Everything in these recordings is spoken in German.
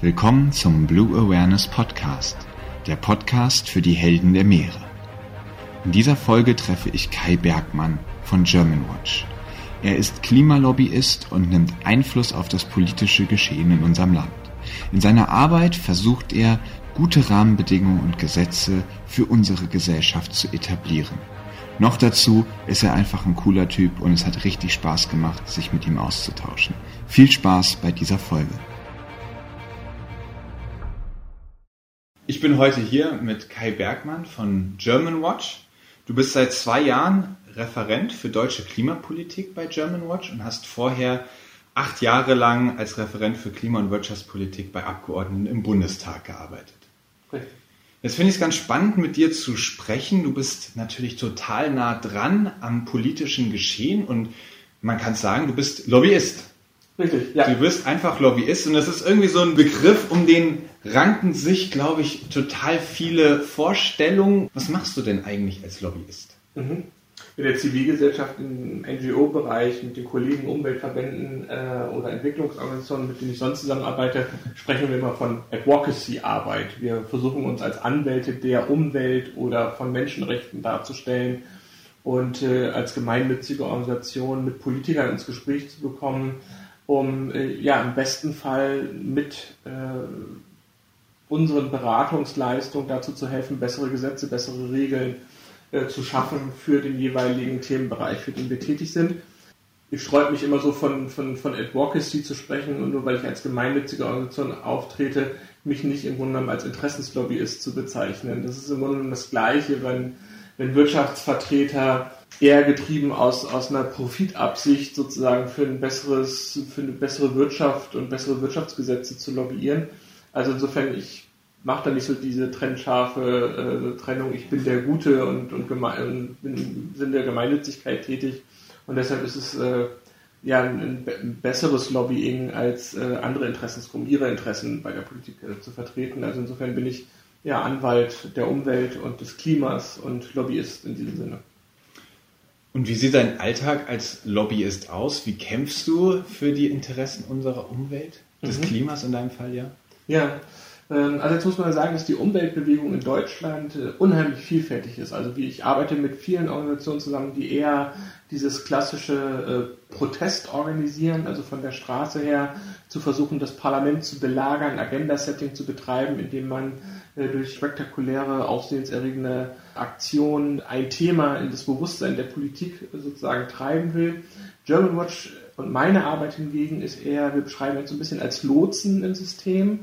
Willkommen zum Blue Awareness Podcast, der Podcast für die Helden der Meere. In dieser Folge treffe ich Kai Bergmann von Germanwatch. Er ist Klimalobbyist und nimmt Einfluss auf das politische Geschehen in unserem Land. In seiner Arbeit versucht er, gute Rahmenbedingungen und Gesetze für unsere Gesellschaft zu etablieren. Noch dazu ist er einfach ein cooler Typ und es hat richtig Spaß gemacht, sich mit ihm auszutauschen. Viel Spaß bei dieser Folge. Ich bin heute hier mit Kai Bergmann von Germanwatch. Du bist seit zwei Jahren Referent für deutsche Klimapolitik bei Germanwatch und hast vorher acht Jahre lang als Referent für Klima- und Wirtschaftspolitik bei Abgeordneten im Bundestag gearbeitet. Richtig. Jetzt finde ich es ganz spannend, mit dir zu sprechen. Du bist natürlich total nah dran am politischen Geschehen und man kann sagen, du bist Lobbyist. Richtig, ja. Du wirst einfach Lobbyist und das ist irgendwie so ein Begriff, um den ranken sich, glaube ich, total viele Vorstellungen. Was machst du denn eigentlich als Lobbyist? Mhm. In der Zivilgesellschaft, im NGO-Bereich, mit den Kollegen, Umweltverbänden äh, oder Entwicklungsorganisationen, mit denen ich sonst zusammenarbeite, sprechen wir immer von Advocacy-Arbeit. Wir versuchen uns als Anwälte der Umwelt oder von Menschenrechten darzustellen und äh, als gemeinnützige Organisation mit Politikern ins Gespräch zu bekommen, um äh, ja im besten Fall mit äh, unseren Beratungsleistungen dazu zu helfen, bessere Gesetze, bessere Regeln äh, zu schaffen für den jeweiligen Themenbereich, für den wir tätig sind. Ich sträube mich immer so von, von, von Advocacy zu sprechen und nur weil ich als gemeinnützige Organisation auftrete, mich nicht im Grunde genommen als Interessenslobbyist zu bezeichnen. Das ist im Grunde genommen das Gleiche, wenn, wenn Wirtschaftsvertreter eher getrieben aus, aus einer Profitabsicht sozusagen für ein besseres, für eine bessere Wirtschaft und bessere Wirtschaftsgesetze zu lobbyieren. Also insofern, ich mache da nicht so diese trennscharfe äh, Trennung, ich bin der Gute und, und, und bin im Sinne der Gemeinnützigkeit tätig. Und deshalb ist es äh, ja ein, ein, besseres Lobbying als äh, andere Interessensgruppen, ihre Interessen bei der Politik äh, zu vertreten. Also insofern bin ich ja Anwalt der Umwelt und des Klimas und Lobbyist in diesem Sinne. Und wie sieht dein Alltag als Lobbyist aus? Wie kämpfst du für die Interessen unserer Umwelt, des mhm. Klimas in deinem Fall, ja? Ja, ähm, also jetzt muss man sagen, dass die Umweltbewegung in Deutschland äh, unheimlich vielfältig ist. Also wie ich arbeite mit vielen Organisationen zusammen, die eher dieses klassische äh, Protest organisieren, also von der Straße her zu versuchen, das Parlament zu belagern, Agenda-Setting zu betreiben, indem man durch spektakuläre, aufsehenserregende Aktionen ein Thema in das Bewusstsein der Politik sozusagen treiben will. German Watch und meine Arbeit hingegen ist eher, wir beschreiben jetzt so ein bisschen als Lotsen im System.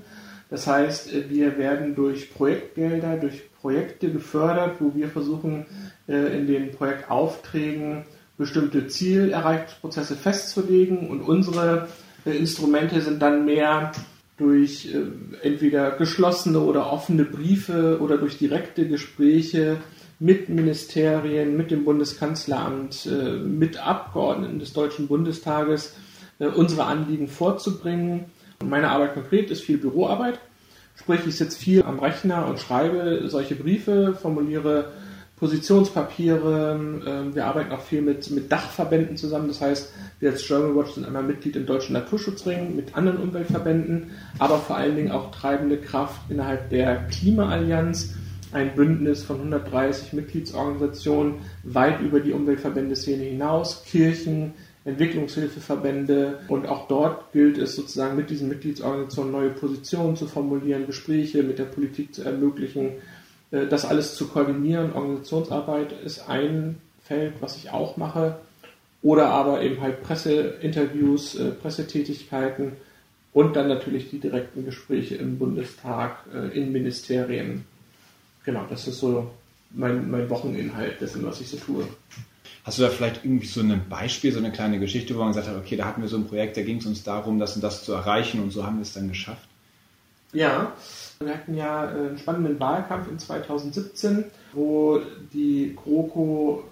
Das heißt, äh, wir werden durch Projektgelder, durch Projekte gefördert, wo wir versuchen, äh, in den Projektaufträgen bestimmte Zielerreichungsprozesse festzulegen und unsere äh, Instrumente sind dann mehr durch entweder geschlossene oder offene Briefe oder durch direkte Gespräche mit Ministerien, mit dem Bundeskanzleramt, mit Abgeordneten des Deutschen Bundestages unsere Anliegen vorzubringen und meine Arbeit konkret ist viel Büroarbeit. Sprich, ich sitze viel am Rechner und schreibe solche Briefe, formuliere Positionspapiere. Ähm, wir arbeiten auch viel mit, mit Dachverbänden zusammen. Das heißt, wir als German Watch sind einmal Mitglied im Deutschen Naturschutzring mit anderen Umweltverbänden, aber vor allen Dingen auch treibende Kraft innerhalb der Klimaallianz. Ein Bündnis von 130 Mitgliedsorganisationen weit über die Umweltverbände-Szene hinaus, Kirchen, Entwicklungshilfeverbände und auch dort gilt es sozusagen mit diesen Mitgliedsorganisationen neue Positionen zu formulieren, Gespräche mit der Politik zu ermöglichen, das alles zu koordinieren. Organisationsarbeit ist ein Feld, was ich auch mache oder aber eben halt Presseinterviews, äh, Pressetätigkeiten und dann natürlich die direkten Gespräche im Bundestag, äh, in Ministerien. Genau, das ist so mein, mein Wocheninhalt dessen, was ich so tue. Hast du da vielleicht irgendwie so ein Beispiel, so eine kleine Geschichte, wo man gesagt hat, okay, da hatten wir so ein Projekt, da ging es uns darum, das und das zu erreichen und so haben wir es dann geschafft? Ja, wir hatten ja äh, einen spannenden Wahlkampf in 2017, wo die GroKo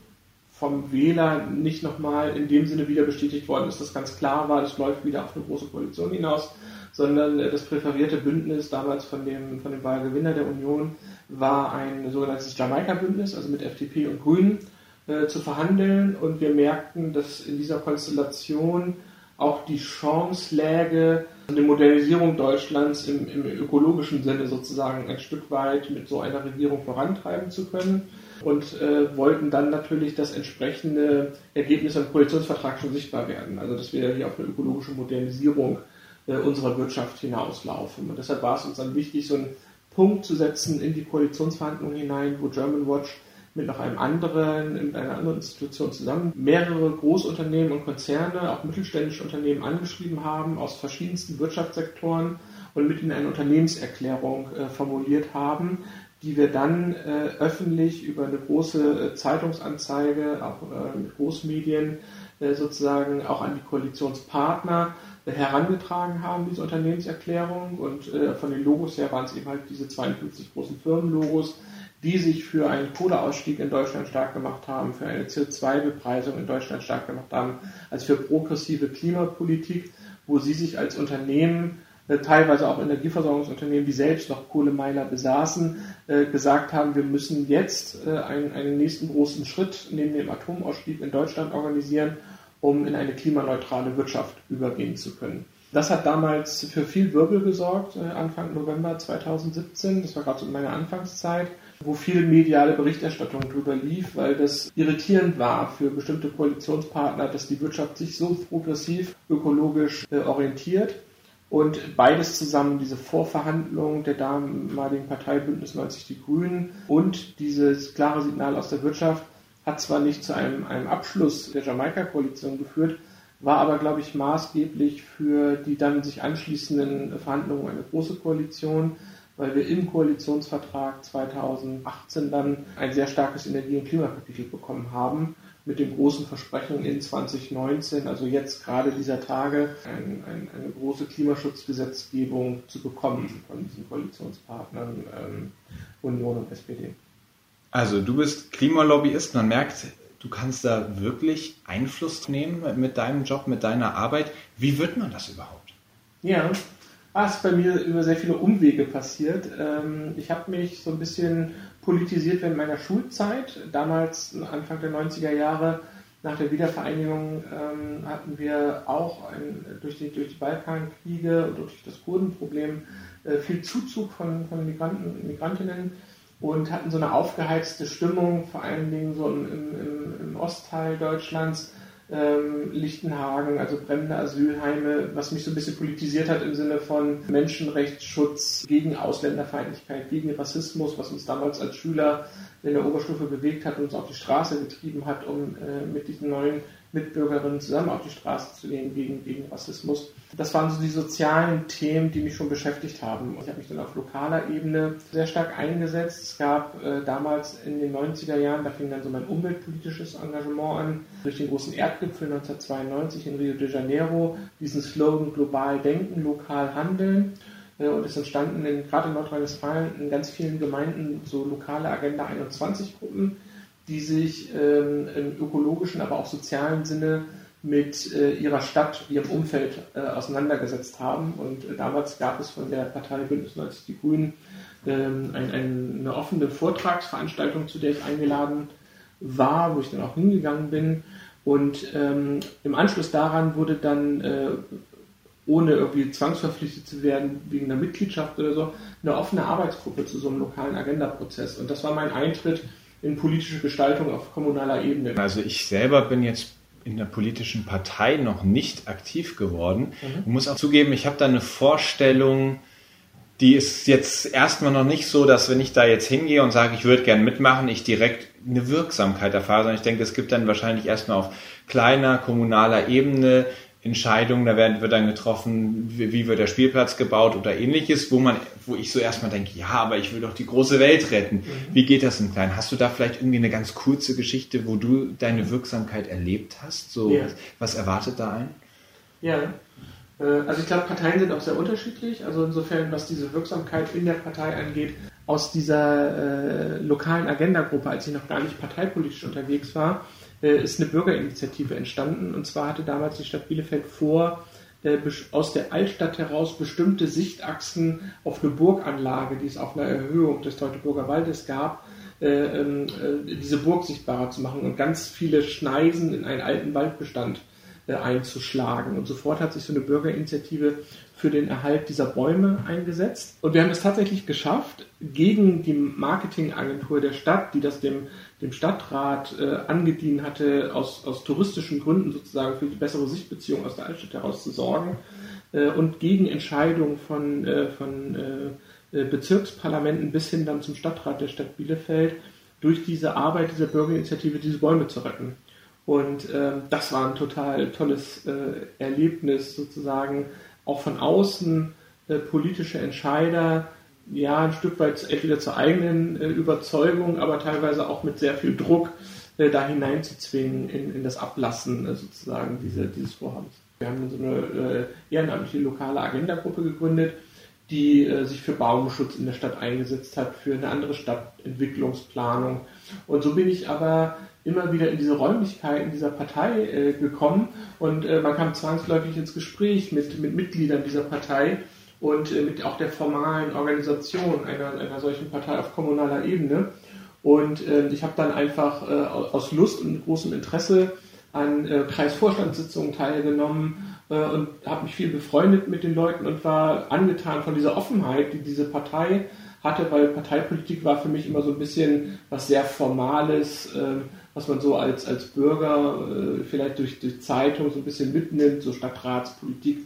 vom Wähler nicht nochmal in dem Sinne wieder bestätigt worden ist, dass ganz klar war, es läuft wieder auf eine große Koalition hinaus, sondern äh, das präferierte Bündnis damals von dem, von dem Wahlgewinner der Union war ein sogenanntes Jamaika-Bündnis, also mit FDP und Grünen äh, zu verhandeln. Und wir merkten, dass in dieser Konstellation auch die Chance läge, eine Modernisierung Deutschlands im, im ökologischen Sinne sozusagen ein Stück weit mit so einer Regierung vorantreiben zu können und äh, wollten dann natürlich, dass entsprechende Ergebnisse im Koalitionsvertrag schon sichtbar werden. Also dass wir hier auf eine ökologische Modernisierung äh, unserer Wirtschaft hinauslaufen. Und deshalb war es uns dann wichtig, so einen Punkt zu setzen in die Koalitionsverhandlungen hinein, wo German Watch mit noch einem anderen, in einer anderen Institution zusammen mehrere Großunternehmen und Konzerne, auch mittelständische Unternehmen angeschrieben haben aus verschiedensten Wirtschaftssektoren und mit ihnen eine Unternehmenserklärung äh, formuliert haben, die wir dann äh, öffentlich über eine große äh, Zeitungsanzeige, auch äh, mit Großmedien äh, sozusagen auch an die Koalitionspartner äh, herangetragen haben, diese Unternehmenserklärung. Und von den Logos her waren es eben halt diese 52 großen Firmenlogos, die sich für einen Kohleausstieg in Deutschland stark gemacht haben, für eine CO2-Bepreisung in Deutschland stark gemacht haben, als für progressive Klimapolitik, wo sie sich als Unternehmen, äh, teilweise auch Energieversorgungsunternehmen, die selbst noch Kohlemeiler besaßen, äh, gesagt haben, wir müssen jetzt äh, einen, einen nächsten großen Schritt neben dem Atomausstieg in Deutschland organisieren, um in eine klimaneutrale Wirtschaft übergehen zu können. Das hat damals für viel Wirbel gesorgt, Anfang November 2017. Das war gerade so in meiner Anfangszeit wo viel mediale Berichterstattung drüber lief, weil das irritierend war für bestimmte Koalitionspartner, dass die Wirtschaft sich so progressiv ökologisch äh, orientiert. Und beides zusammen, diese Vorverhandlung der damaligen Partei Bündnis 90 Die Grünen und dieses klare Signal aus der Wirtschaft, hat zwar nicht zu einem, einem Abschluss der Jamaika-Koalition geführt, war aber, glaube ich, maßgeblich für die dann sich anschließenden Verhandlungen eine große Koalition weil wir im Koalitionsvertrag 2018 dann ein sehr starkes Energie- und Klimakapitel bekommen haben, mit dem großen Versprechen in 2019, also jetzt gerade dieser Tage, ein, ein, eine große Klimaschutzgesetzgebung zu bekommen von diesen Koalitionspartnern ähm, Union und SPD. Also du bist Klimalobbyist, man merkt, du kannst da wirklich Einfluss nehmen mit deinem Job, mit deiner Arbeit. Wie wird man das überhaupt? Ja, Ah, ist bei mir über sehr viele Umwege passiert. Ähm, ich habe mich so ein bisschen politisiert während meiner Schulzeit. Damals, Anfang der 90er Jahre, nach der Wiedervereinigung, ähm, hatten wir auch ein, durch, die, durch die Balkankriege und durch das Kurdenproblem äh, viel Zuzug von, von Migranten und Migrantinnen und hatten so eine aufgeheizte Stimmung, vor allen Dingen so im, im, im Ostteil Deutschlands ähm, Lichtenhagen, also brennende Asylheime, was mich so ein bisschen politisiert hat im Sinne von Menschenrechtsschutz gegen Ausländerfeindlichkeit, gegen Rassismus, was uns damals als Schüler in der Oberstufe bewegt hat und uns auf die Straße getrieben hat, um äh, mit diesen neuen Mitbürgerinnen zusammen auf die Straße zu gehen gegen, gegen Rassismus. Das waren so die sozialen Themen, die mich schon beschäftigt haben. Ich habe mich dann auf lokaler Ebene sehr stark eingesetzt. Es gab äh, damals in den 90er Jahren, da fing dann so mein umweltpolitisches Engagement an, durch den großen Erdgipfel 1992 in Rio de Janeiro, diesen Slogan global denken, lokal handeln. Äh, und es entstanden in, gerade in Nordrhein-Westfalen in ganz vielen Gemeinden so lokale Agenda 21 Gruppen, die sich ähm, im ökologischen, aber auch sozialen Sinne mit äh, ihrer Stadt, ihrem Umfeld äh, auseinandergesetzt haben. Und äh, damals gab es von der Partei Bündnis 90 Die Grünen ähm, ein, ein, eine offene Vortragsveranstaltung, zu der ich eingeladen war, wo ich dann auch hingegangen bin. Und ähm, im Anschluss daran wurde dann, äh, ohne irgendwie zwangsverpflichtet zu werden wegen einer Mitgliedschaft oder so, eine offene Arbeitsgruppe zu so einem lokalen Agendaprozess. Und das war mein Eintritt in politische Gestaltung auf kommunaler Ebene? Also ich selber bin jetzt in der politischen Partei noch nicht aktiv geworden. Mhm. Ich muss auch zugeben, ich habe da eine Vorstellung, die ist jetzt erstmal noch nicht so, dass wenn ich da jetzt hingehe und sage, ich würde gerne mitmachen, ich direkt eine Wirksamkeit erfahre, sondern ich denke, es gibt dann wahrscheinlich erstmal auf kleiner kommunaler Ebene Entscheidungen, da werden, wird dann getroffen, wie, wie, wird der Spielplatz gebaut oder ähnliches, wo man, wo ich so erstmal denke, ja, aber ich will doch die große Welt retten. Mhm. Wie geht das im Kleinen? Hast du da vielleicht irgendwie eine ganz kurze Geschichte, wo du deine Wirksamkeit erlebt hast? So, ja. was, was erwartet da ein? Ja, äh, also ich glaube, Parteien sind auch sehr unterschiedlich. Also insofern, was diese Wirksamkeit in der Partei angeht, aus dieser äh, lokalen Agenda-Gruppe, als ich noch gar nicht parteipolitisch unterwegs war, ist eine Bürgerinitiative entstanden. Und zwar hatte damals die Stadt Bielefeld vor, äh, aus der Altstadt heraus bestimmte Sichtachsen auf eine Burganlage, die es auf einer Erhöhung des Teutoburger Waldes gab, äh, ähm, diese Burg sichtbarer zu machen und ganz viele Schneisen in einen alten Waldbestand äh, einzuschlagen. Und sofort hat sich so eine Bürgerinitiative für den Erhalt dieser Bäume eingesetzt. Und wir haben es tatsächlich geschafft, gegen die Marketingagentur der Stadt, die das dem, dem Stadtrat äh, angedient hatte, aus, aus touristischen Gründen sozusagen für die bessere Sichtbeziehung aus der Altstadt heraus zu sorgen äh, und gegen Entscheidungen von, äh, von äh, äh, Bezirksparlamenten bis hin dann zum Stadtrat der Stadt Bielefeld durch diese Arbeit dieser Bürgerinitiative diese Bäume zu retten. Und äh, das war ein total tolles äh, Erlebnis sozusagen, auch von außen politische Entscheider, ja, ein Stück weit entweder zur eigenen äh, Überzeugung, aber teilweise auch mit sehr viel Druck äh, da hineinzuzwingen in, in das Ablassen äh, sozusagen diese, dieses Vorhabens. Wir haben so eine ehrenamtliche lokale Agendagruppe gegründet, die äh, sich für Baumschutz in der Stadt eingesetzt hat, für eine andere Stadtentwicklungsplanung. Und so bin ich aber immer wieder in diese Räumlichkeiten dieser Partei äh, gekommen und äh, man kam zwangsläufig ins Gespräch mit, mit Mitgliedern dieser Partei und äh, mit auch der formalen Organisation einer, einer solchen Partei auf kommunaler Ebene. Und äh, ich habe dann einfach äh, aus Lust und großem Interesse an äh, Kreisvorstandssitzungen teilgenommen und habe mich viel befreundet mit den Leuten und war angetan von dieser Offenheit, die diese Partei hatte, weil Parteipolitik war für mich immer so ein bisschen was sehr Formales, was man so als, als Bürger vielleicht durch, durch Zeitung so ein bisschen mitnimmt, so Stadtratspolitik.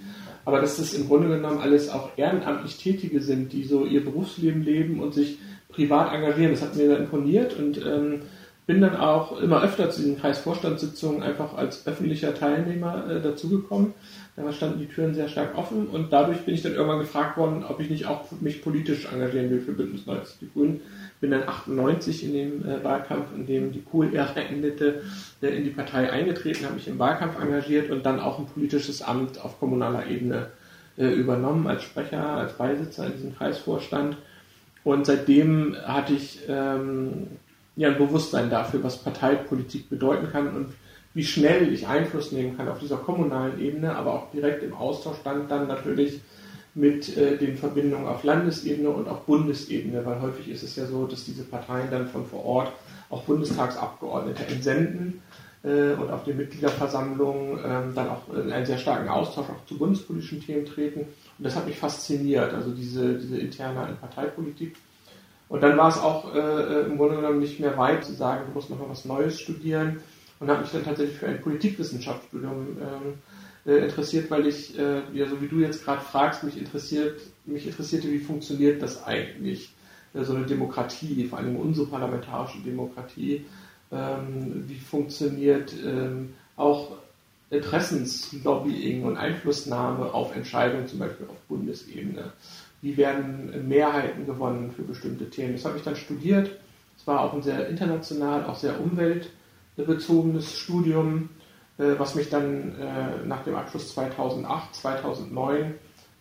Aber dass das im Grunde genommen alles auch ehrenamtlich Tätige sind, die so ihr Berufsleben leben und sich privat engagieren, das hat mir sehr imponiert und ähm, bin dann auch immer öfter zu diesen Kreisvorstandssitzungen einfach als öffentlicher Teilnehmer äh, dazugekommen. Da standen die Türen sehr stark offen und dadurch bin ich dann irgendwann gefragt worden, ob ich nicht auch mich politisch engagieren will für Bündnis 90 Die Grünen bin dann 98 in dem äh, Wahlkampf, in dem die Kohl-Ära endete, äh, in die Partei eingetreten, habe mich im Wahlkampf engagiert und dann auch ein politisches Amt auf kommunaler Ebene äh, übernommen, als Sprecher, als Beisitzer in diesem Kreisvorstand. Und seitdem hatte ich ähm, ja ein Bewusstsein dafür, was Parteipolitik bedeuten kann und wie schnell ich Einfluss nehmen kann auf dieser kommunalen Ebene, aber auch direkt im Austausch stand dann natürlich mit äh, den Verbindungen auf Landesebene und auf Bundesebene, weil häufig ist es ja so, dass diese Parteien dann von vor Ort auch Bundestagsabgeordnete entsenden äh, und auf den Mitgliederversammlungen äh, dann auch in einen sehr starken Austausch auch zu bundespolitischen Themen treten. Und das hat mich fasziniert, also diese, diese interne Parteipolitik. Und dann war es auch äh, äh, im Grunde genommen nicht mehr weit zu sagen, du musst noch mal was Neues studieren und habe mich dann tatsächlich für ein Politikwissenschaftsstudium ähm, äh, interessiert, weil ich, äh, ja, so wie du jetzt gerade fragst, mich interessiert, mich interessierte, wie funktioniert das eigentlich, äh, so eine Demokratie, vor allem unsere parlamentarische Demokratie, ähm, wie funktioniert ähm, auch Interessenslobbying und Einflussnahme auf Entscheidungen, zum Beispiel auf Bundesebene. Wie werden Mehrheiten gewonnen für bestimmte Themen? Das habe ich dann studiert. Es war auch ein sehr international, auch sehr umweltbezogenes Studium. Äh, was mich dann äh, nach dem Abschluss 2008, 2009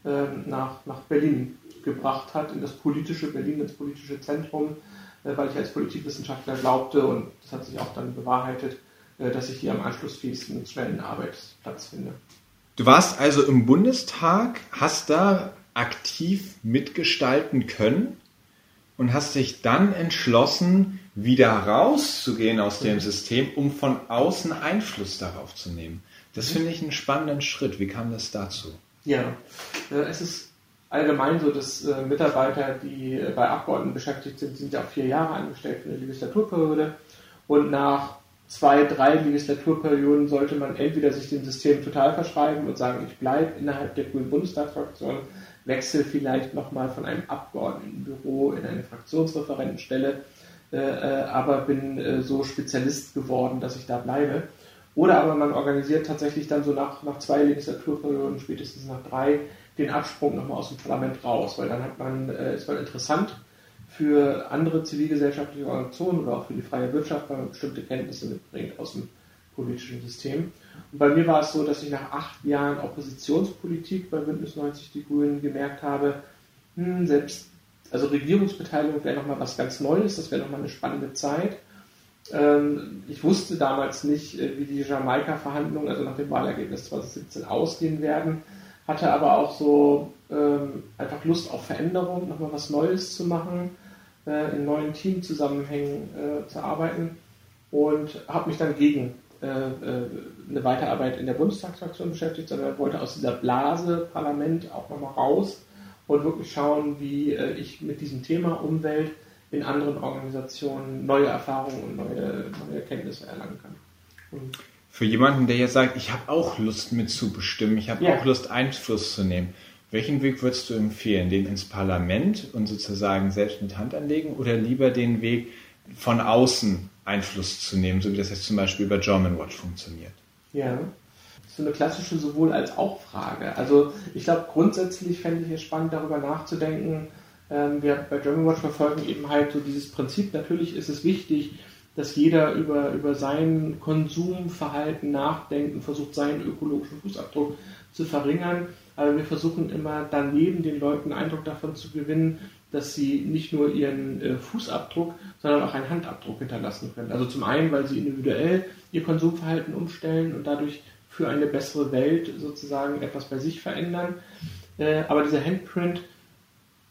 ähm, nach, nach Berlin gebracht hat, in das politische Berlin, ins politische Zentrum, äh, weil ich als Politikwissenschaftler glaubte und das hat sich auch dann bewahrheitet, dass ich hier am anschlussfähigsten schnellen Arbeitsplatz finde. Du warst also im Bundestag, hast da aktiv mitgestalten können und hast dich dann entschlossen, wieder rauszugehen aus dem System, um von außen Einfluss darauf zu nehmen. Das finde ich einen spannenden Schritt. Wie kam das dazu? Ja, äh, es ist allgemein so, dass äh, Mitarbeiter, die äh, bei Abgeordneten beschäftigt sind, sind ja auch vier Jahre angestellt für eine Legislaturperiode. Und nach zwei, drei Legislaturperioden sollte man entweder sich dem System total verschreiben und sagen, ich bleibe innerhalb der Grünen Bundestagsfraktion, wechsle vielleicht nochmal von einem Abgeordnetenbüro in eine Fraktionsreferentenstelle aber bin äh, so Spezialist geworden, dass ich da bleibe. Oder aber man organisiert tatsächlich dann so nach, nach zwei Legislaturperioden, spätestens nach drei, den Absprung nochmal aus dem Parlament raus, weil dann hat man, äh, ist man interessant für andere zivilgesellschaftliche Organisationen oder auch für die freie Wirtschaft, weil man bestimmte Kenntnisse mitbringt aus dem politischen System. Und bei mir war es so, dass ich nach acht Jahren Oppositionspolitik bei Bündnis 90 Die Grünen gemerkt habe, hm, selbst also Regierungsbeteiligung wäre nochmal was ganz Neues, das wäre nochmal eine spannende Zeit. Ähm, ich wusste damals nicht, äh, wie die Jamaika-Verhandlungen, also nach dem Wahlergebnis 2017, ausgehen werden, hatte aber auch so ähm, einfach Lust auf Veränderung, nochmal was Neues zu machen, äh, in neuen Teamzusammenhängen äh, zu arbeiten und habe mich dann gegen eine Weiterarbeit in der Bundestagsfraktion beschäftigt, sondern er wollte aus dieser Blase Parlament auch nochmal raus und wirklich schauen, wie äh, ich mit diesem Thema Umwelt in anderen Organisationen neue Erfahrungen und neue, neue Erkenntnisse erlangen kann. Und Für jemanden, der jetzt sagt, ich habe auch Lust mitzubestimmen, ich habe ja. auch Lust Einfluss zu nehmen, welchen Weg würdest du empfehlen? Den ins Parlament und sozusagen selbst mit Hand anlegen oder lieber den Weg von außen Einfluss zu nehmen, so wie das jetzt zum Beispiel bei German Watch funktioniert? Ja, so eine klassische sowohl als auch Frage. Also ich glaube grundsätzlich fände ich es spannend, darüber nachzudenken. Ähm, wir bei German Watch verfolgen eben halt so dieses Prinzip. Natürlich ist es wichtig, dass jeder über, über sein Konsumverhalten nachdenkt und versucht, seinen ökologischen Fußabdruck zu verringern. Aber wir versuchen immer daneben den Leuten Eindruck davon zu gewinnen, dass sie nicht nur ihren äh, Fußabdruck, sondern auch einen Handabdruck hinterlassen können. Also zum einen, weil sie individuell ihr Konsumverhalten umstellen und dadurch für eine bessere Welt sozusagen etwas bei sich verändern. Äh, aber dieser Handprint,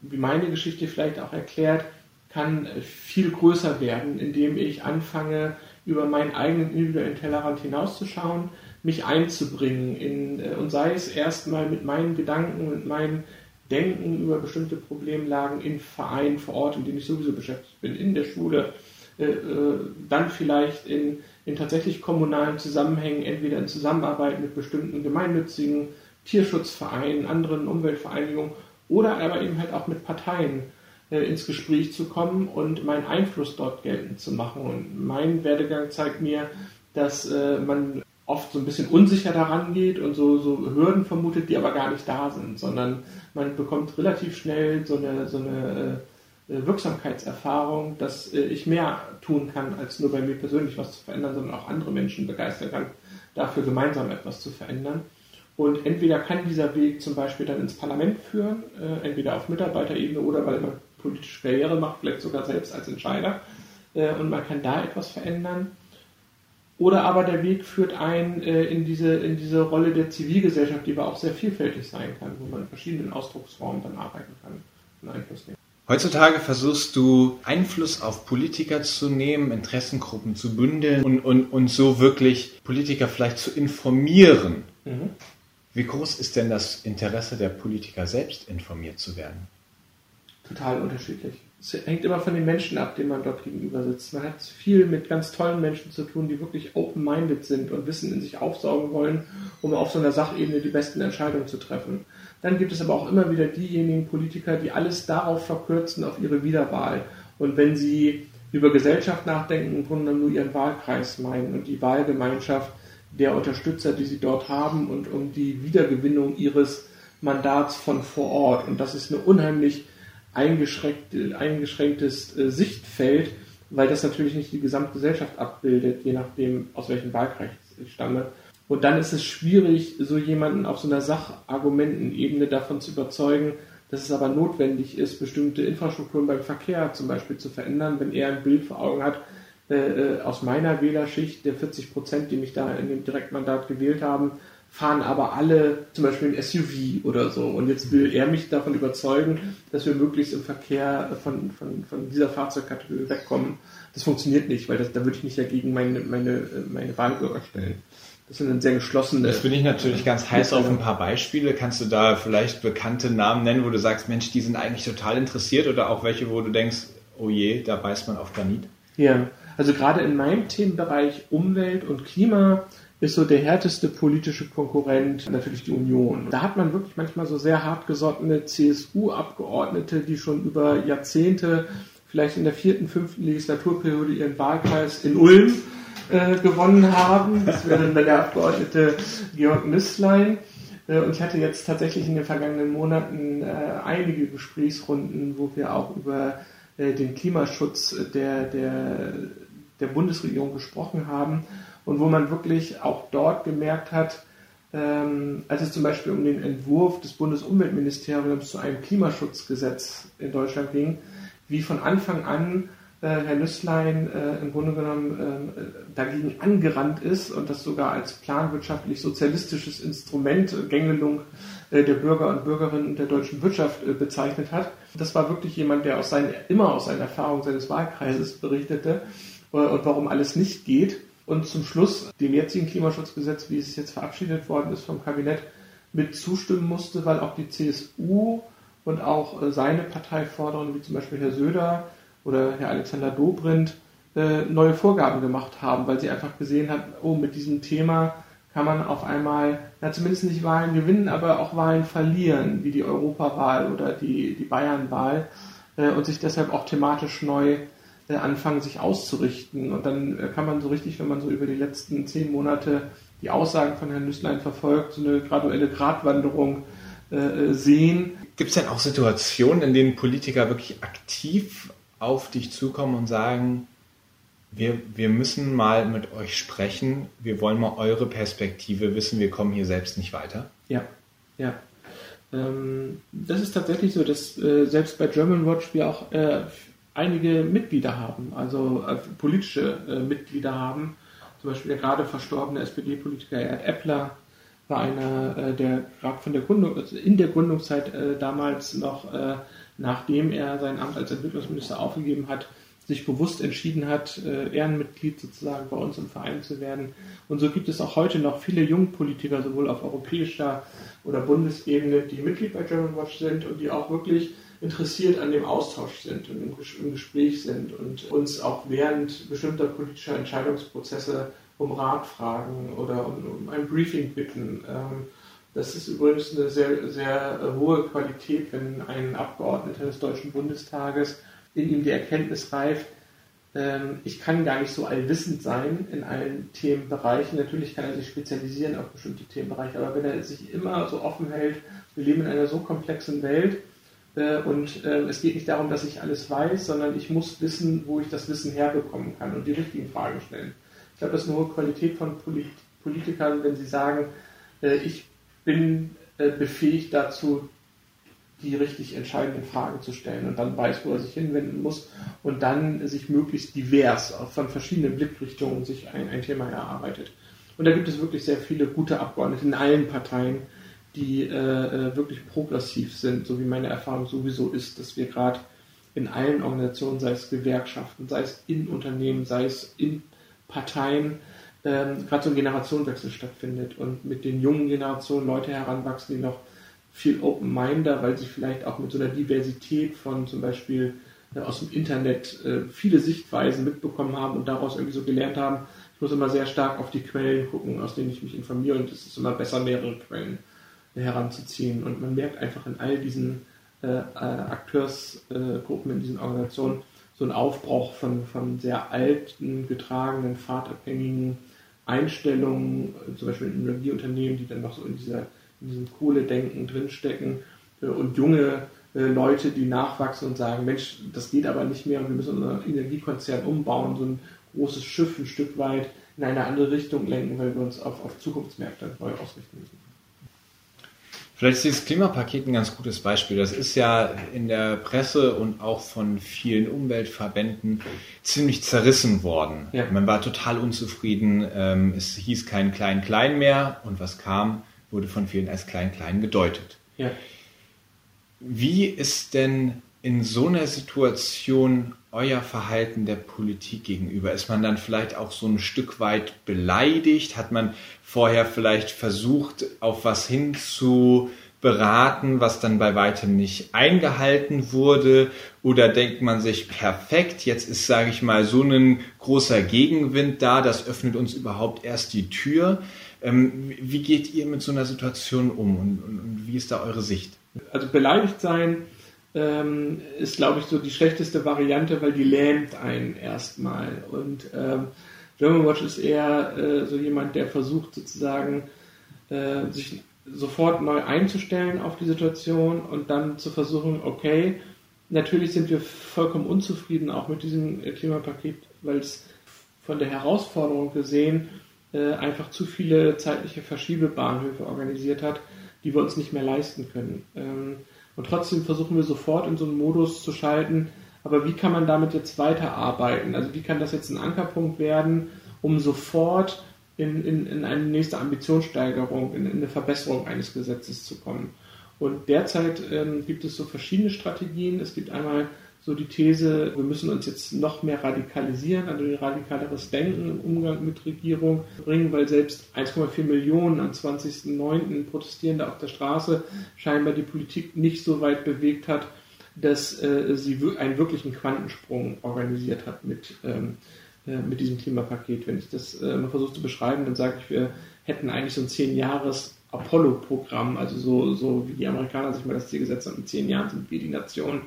wie meine Geschichte vielleicht auch erklärt, kann viel größer werden, indem ich anfange, über meinen eigenen individuellen Tellerrand hinauszuschauen, mich einzubringen in, äh, und sei es erstmal mit meinen Gedanken und meinen Denken über bestimmte Problemlagen in Vereinen vor Ort, in denen ich sowieso beschäftigt bin, in der Schule, äh, äh, dann vielleicht in, in tatsächlich kommunalen Zusammenhängen, entweder in Zusammenarbeit mit bestimmten gemeinnützigen Tierschutzvereinen, anderen Umweltvereinigungen oder aber eben halt auch mit Parteien äh, ins Gespräch zu kommen und meinen Einfluss dort geltend zu machen. Und mein Werdegang zeigt mir, dass äh, man oft so ein bisschen unsicher daran geht und so, so Hürden vermutet, die aber gar nicht da sind, sondern man bekommt relativ schnell so eine, so eine äh, Wirksamkeitserfahrung, dass äh, ich mehr tun kann, als nur bei mir persönlich was zu verändern, sondern auch andere Menschen begeistern kann, dafür gemeinsam etwas zu verändern. Und entweder kann dieser Weg zum Beispiel dann ins Parlament führen, äh, entweder auf Mitarbeiterebene oder weil man politische Karriere macht, vielleicht sogar selbst als Entscheider, äh, und man kann da etwas verändern. Oder aber der Weg führt ein äh, in, diese, in diese Rolle der Zivilgesellschaft, die aber auch sehr vielfältig sein kann, wo man in verschiedenen Ausdrucksformen dann arbeiten kann und Einfluss nehmen. Heutzutage versuchst du Einfluss auf Politiker zu nehmen, Interessengruppen zu bündeln und, und, und so wirklich Politiker vielleicht zu informieren. Mhm. Wie groß ist denn das Interesse der Politiker selbst, informiert zu werden? Total unterschiedlich es hängt immer von den Menschen ab, denen man dort gegenüber sitzt. Man hat viel mit ganz tollen Menschen zu tun, die wirklich open-minded sind und Wissen in sich aufsaugen wollen, um auf so einer Sachebene die besten Entscheidungen zu treffen. Dann gibt es aber auch immer wieder diejenigen Politiker, die alles darauf verkürzen, auf ihre Wiederwahl. Und wenn sie über Gesellschaft nachdenken, im Grunde nur ihren Wahlkreis meinen und die Wahlgemeinschaft der Unterstützer, die sie dort haben und um die Wiedergewinnung ihres Mandats von vor Ort. Und das ist eine unheimlich eingeschränkt, eingeschränktes äh, Sichtfeld, weil das natürlich nicht die Gesamtgesellschaft abbildet, je nachdem, aus welchem Wahlkreis ich stamme. Und dann ist es schwierig, so jemanden auf so einer Sachargumentenebene davon zu überzeugen, dass es aber notwendig ist, bestimmte Infrastrukturen beim Verkehr zum Beispiel zu verändern, wenn er ein Bild vor Augen hat, äh, äh aus meiner Wählerschicht, der 40 Prozent, die mich da in dem Direktmandat gewählt haben, fahren aber alle zum Beispiel ein SUV oder so. Und jetzt will er mich davon überzeugen, dass wir möglichst im Verkehr von, von, von dieser Fahrzeugkategorie wegkommen. Das funktioniert nicht, weil das, da würde ich mich ja gegen meine, meine, meine Wahlbürger stellen. Das sind dann sehr geschlossene. Das bin ich natürlich ganz heiß auf ein paar Beispiele. Kannst du da vielleicht bekannte Namen nennen, wo du sagst, Mensch, die sind eigentlich total interessiert oder auch welche, wo du denkst, oh je, da beißt man auf Granit? Ja, also gerade in meinem Themenbereich Umwelt und Klima ist so der härteste politische Konkurrent natürlich die Union. Da hat man wirklich manchmal so sehr hartgesottene CSU-Abgeordnete, die schon über Jahrzehnte, vielleicht in der vierten, fünften Legislaturperiode ihren Wahlkreis in Ulm äh, gewonnen haben. Das wäre dann der Abgeordnete Georg Nüsslein. Äh, und ich hatte jetzt tatsächlich in den vergangenen Monaten äh, einige Gesprächsrunden, wo wir auch über den Klimaschutz der, der, der Bundesregierung gesprochen haben und wo man wirklich auch dort gemerkt hat, ähm, als es zum Beispiel um den Entwurf des Bundesumweltministeriums zu einem Klimaschutzgesetz in Deutschland ging, wie von Anfang an Herr Nüsslein äh, im Grunde genommen äh, dagegen angerannt ist und das sogar als planwirtschaftlich sozialistisches Instrument, äh, Gängelung äh, der Bürger und Bürgerinnen der deutschen Wirtschaft äh, bezeichnet hat. Das war wirklich jemand, der aus seinen, immer aus seiner Erfahrung seines Wahlkreises berichtete und warum alles nicht geht. und zum Schluss dem jetzigen Klimaschutzgesetz, wie es jetzt verabschiedet worden ist vom Kabinett, mit zustimmen musste, weil auch die CSU und auch äh, seine Parteiforderungen, wie zum Beispiel Herr Söder oder Herr Alexander Dobrindt, äh, neue Vorgaben gemacht haben, weil sie einfach gesehen haben, oh, mit diesem Thema kann man auf einmal, na, zumindest nicht Wahlen gewinnen, aber auch Wahlen verlieren, wie die Europawahl oder die, die Bayernwahl äh, und sich deshalb auch thematisch neu anfangen, sich auszurichten. Und dann kann man so richtig, wenn man so über die letzten zehn Monate die Aussagen von Herrn Nüßlein verfolgt, so eine graduelle Gratwanderung äh, sehen. Gibt es denn auch Situationen, in denen Politiker wirklich aktiv auf dich zukommen und sagen, wir, wir müssen mal mit euch sprechen, wir wollen mal eure Perspektive wissen, wir kommen hier selbst nicht weiter? Ja, ja. Ähm, das ist tatsächlich so, dass äh, selbst bei German Watch wir auch äh, einige Mitglieder haben, also äh, politische äh, Mitglieder haben. Zum Beispiel der gerade verstorbene SPD-Politiker Erd Eppler war einer, äh, der gerade von der Gründung, also in der Gründungszeit äh, damals noch, nachdem er sein Amt als Entwicklungsminister aufgegeben hat, sich bewusst entschieden hat, äh, Ehrenmitglied sozusagen bei uns im Verein zu werden. Und so gibt es auch heute noch viele Jungpolitiker, sowohl auf europäischer oder Bundesebene, die Mitglied bei German Watch sind und die auch wirklich interessiert an dem Austausch sind und im, Gespräch sind und uns auch während bestimmter politischer Entscheidungsprozesse um Rat fragen oder um, um ein Briefing bitten. Ähm, das ist übrigens eine sehr, sehr hohe Qualität, wenn ein Abgeordneter des Deutschen Bundestages in ihm die Erkenntnis reift, ähm, ich kann gar nicht so allwissend sein in allen Themenbereichen. Natürlich kann er sich spezialisieren auf bestimmte Themenbereiche, aber wenn er sich immer so offen hält, wir leben in einer so komplexen Welt, äh, und äh, es geht nicht darum, dass ich alles weiß, sondern ich muss wissen, wo ich das Wissen herbekommen kann und die richtigen Fragen stellen. Ich glaube, das ist eine hohe Qualität von Politikern, wenn sie sagen, äh, ich bin befähigt dazu, die richtig entscheidenden Fragen zu stellen und dann weiß, wo er sich hinwenden muss und dann sich möglichst divers von verschiedenen Blickrichtungen sich ein, ein Thema erarbeitet. Und da gibt es wirklich sehr viele gute Abgeordnete in allen Parteien, die äh, äh, wirklich progressiv sind, so wie meine Erfahrung sowieso ist, dass wir gerade in allen Organisationen, sei es Gewerkschaften, sei es in Unternehmen, sei es in Parteien, ähm, gerade so ein Generationenwechsel stattfindet und mit den jungen Generationen Leute heranwachsen, die noch viel open-minder, weil sie vielleicht auch mit so einer Diversität von zum Beispiel äh, aus dem Internet äh, viele Sichtweisen mitbekommen haben und daraus irgendwie so gelernt haben, ich muss immer sehr stark auf die Quellen gucken, aus denen ich mich informiere und es ist immer besser, mehrere Quellen heranzuziehen. Und man merkt einfach in all diesen äh, äh, Akteursgruppen, in diesen Organisationen, so einen Aufbruch von, von sehr alten, getragenen, fahrtabhängigen Einstellungen, zum Beispiel in Energieunternehmen, die dann noch so in, dieser, in diesem Kohledenken drinstecken äh, und junge äh, Leute, die nachwachsen und sagen, Mensch, das geht aber nicht mehr und wir müssen unseren Energiekonzern umbauen, so ein großes Schiff ein Stück weit in eine andere Richtung lenken, weil wir uns auf, auf Zukunftsmärkte neu ausrichten müssen. Vielleicht ist dieses Klimapaket ein ganz gutes Beispiel. Das ist ja in der Presse und auch von vielen Umweltverbänden ziemlich zerrissen worden. Ja. Man war total unzufrieden. Ähm, es hieß kein Klein-Klein mehr und was kam, wurde von vielen als Klein-Klein gedeutet. Ja. Wie ist denn in so einer Situation euer Verhalten der Politik gegenüber? Ist man dann vielleicht auch so ein Stück weit beleidigt? Hat man vorher vielleicht versucht, auf was hin zu beraten, was dann bei weitem nicht eingehalten wurde? Oder denkt man sich, perfekt, jetzt ist, sage ich mal, so ein großer Gegenwind da, das öffnet uns überhaupt erst die Tür. Ähm, wie geht ihr mit so einer Situation um und, und wie ist da eure Sicht? Also beleidigt sein ähm, ist, glaube ich, so die schlechteste Variante, weil die lähmt einen erstmal. Und ähm, German Watch ist eher äh, so jemand, der versucht sozusagen äh, sich sofort neu einzustellen auf die Situation und dann zu versuchen, okay, natürlich sind wir vollkommen unzufrieden auch mit diesem äh, Klimapaket, weil es von der Herausforderung gesehen äh, einfach zu viele zeitliche Verschiebebahnhöfe organisiert hat, die wir uns nicht mehr leisten können. Ähm, und trotzdem versuchen wir sofort in so einen Modus zu schalten, aber wie kann man damit jetzt weiterarbeiten? Also wie kann das jetzt ein Ankerpunkt werden, um sofort in, in, in eine nächste Ambitionssteigerung, in, in eine Verbesserung eines Gesetzes zu kommen? Und derzeit ähm, gibt es so verschiedene Strategien. Es gibt einmal so die These, wir müssen uns jetzt noch mehr radikalisieren, also radikaleres Denken im Umgang mit Regierung bringen, weil selbst 1,4 Millionen am 20.09. Protestierende auf der Straße scheinbar die Politik nicht so weit bewegt hat, dass äh, sie einen wirklichen Quantensprung organisiert hat mit, ähm, äh, mit diesem Klimapaket. Wenn ich das äh, mal versuche zu beschreiben, dann sage ich, wir hätten eigentlich so ein 10 Jahres Apollo-Programm, also so, so wie die Amerikaner sich mal das Ziel gesetzt haben, in zehn Jahren sind wir die Nation,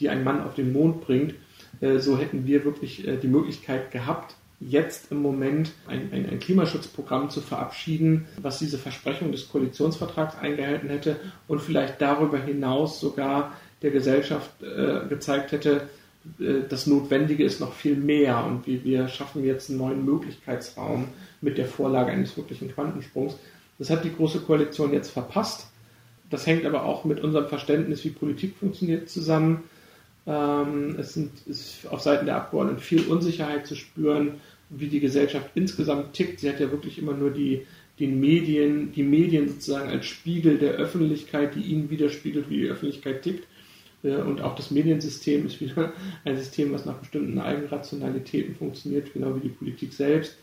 die einen Mann auf den Mond bringt. Äh, so hätten wir wirklich äh, die Möglichkeit gehabt, jetzt im Moment ein, ein, ein, Klimaschutzprogramm zu verabschieden, was diese Versprechung des Koalitionsvertrags eingehalten hätte und vielleicht darüber hinaus sogar der Gesellschaft äh, gezeigt hätte, das Notwendige ist noch viel mehr und wir, wir schaffen jetzt einen neuen Möglichkeitsraum mit der Vorlage eines wirklichen Quantensprungs. Das hat die Große Koalition jetzt verpasst. Das hängt aber auch mit unserem Verständnis, wie Politik funktioniert, zusammen. Ähm, es sind, ist auf Seiten der Abgeordneten viel Unsicherheit zu spüren, wie die Gesellschaft insgesamt tickt. Sie hat ja wirklich immer nur die, den Medien, die Medien sozusagen als Spiegel der Öffentlichkeit, die ihnen widerspiegelt, wie die Öffentlichkeit tickt. Äh, und auch das Mediensystem ist wieder ein System, was nach bestimmten Eigenrationalitäten funktioniert, genau wie die Politik selbst.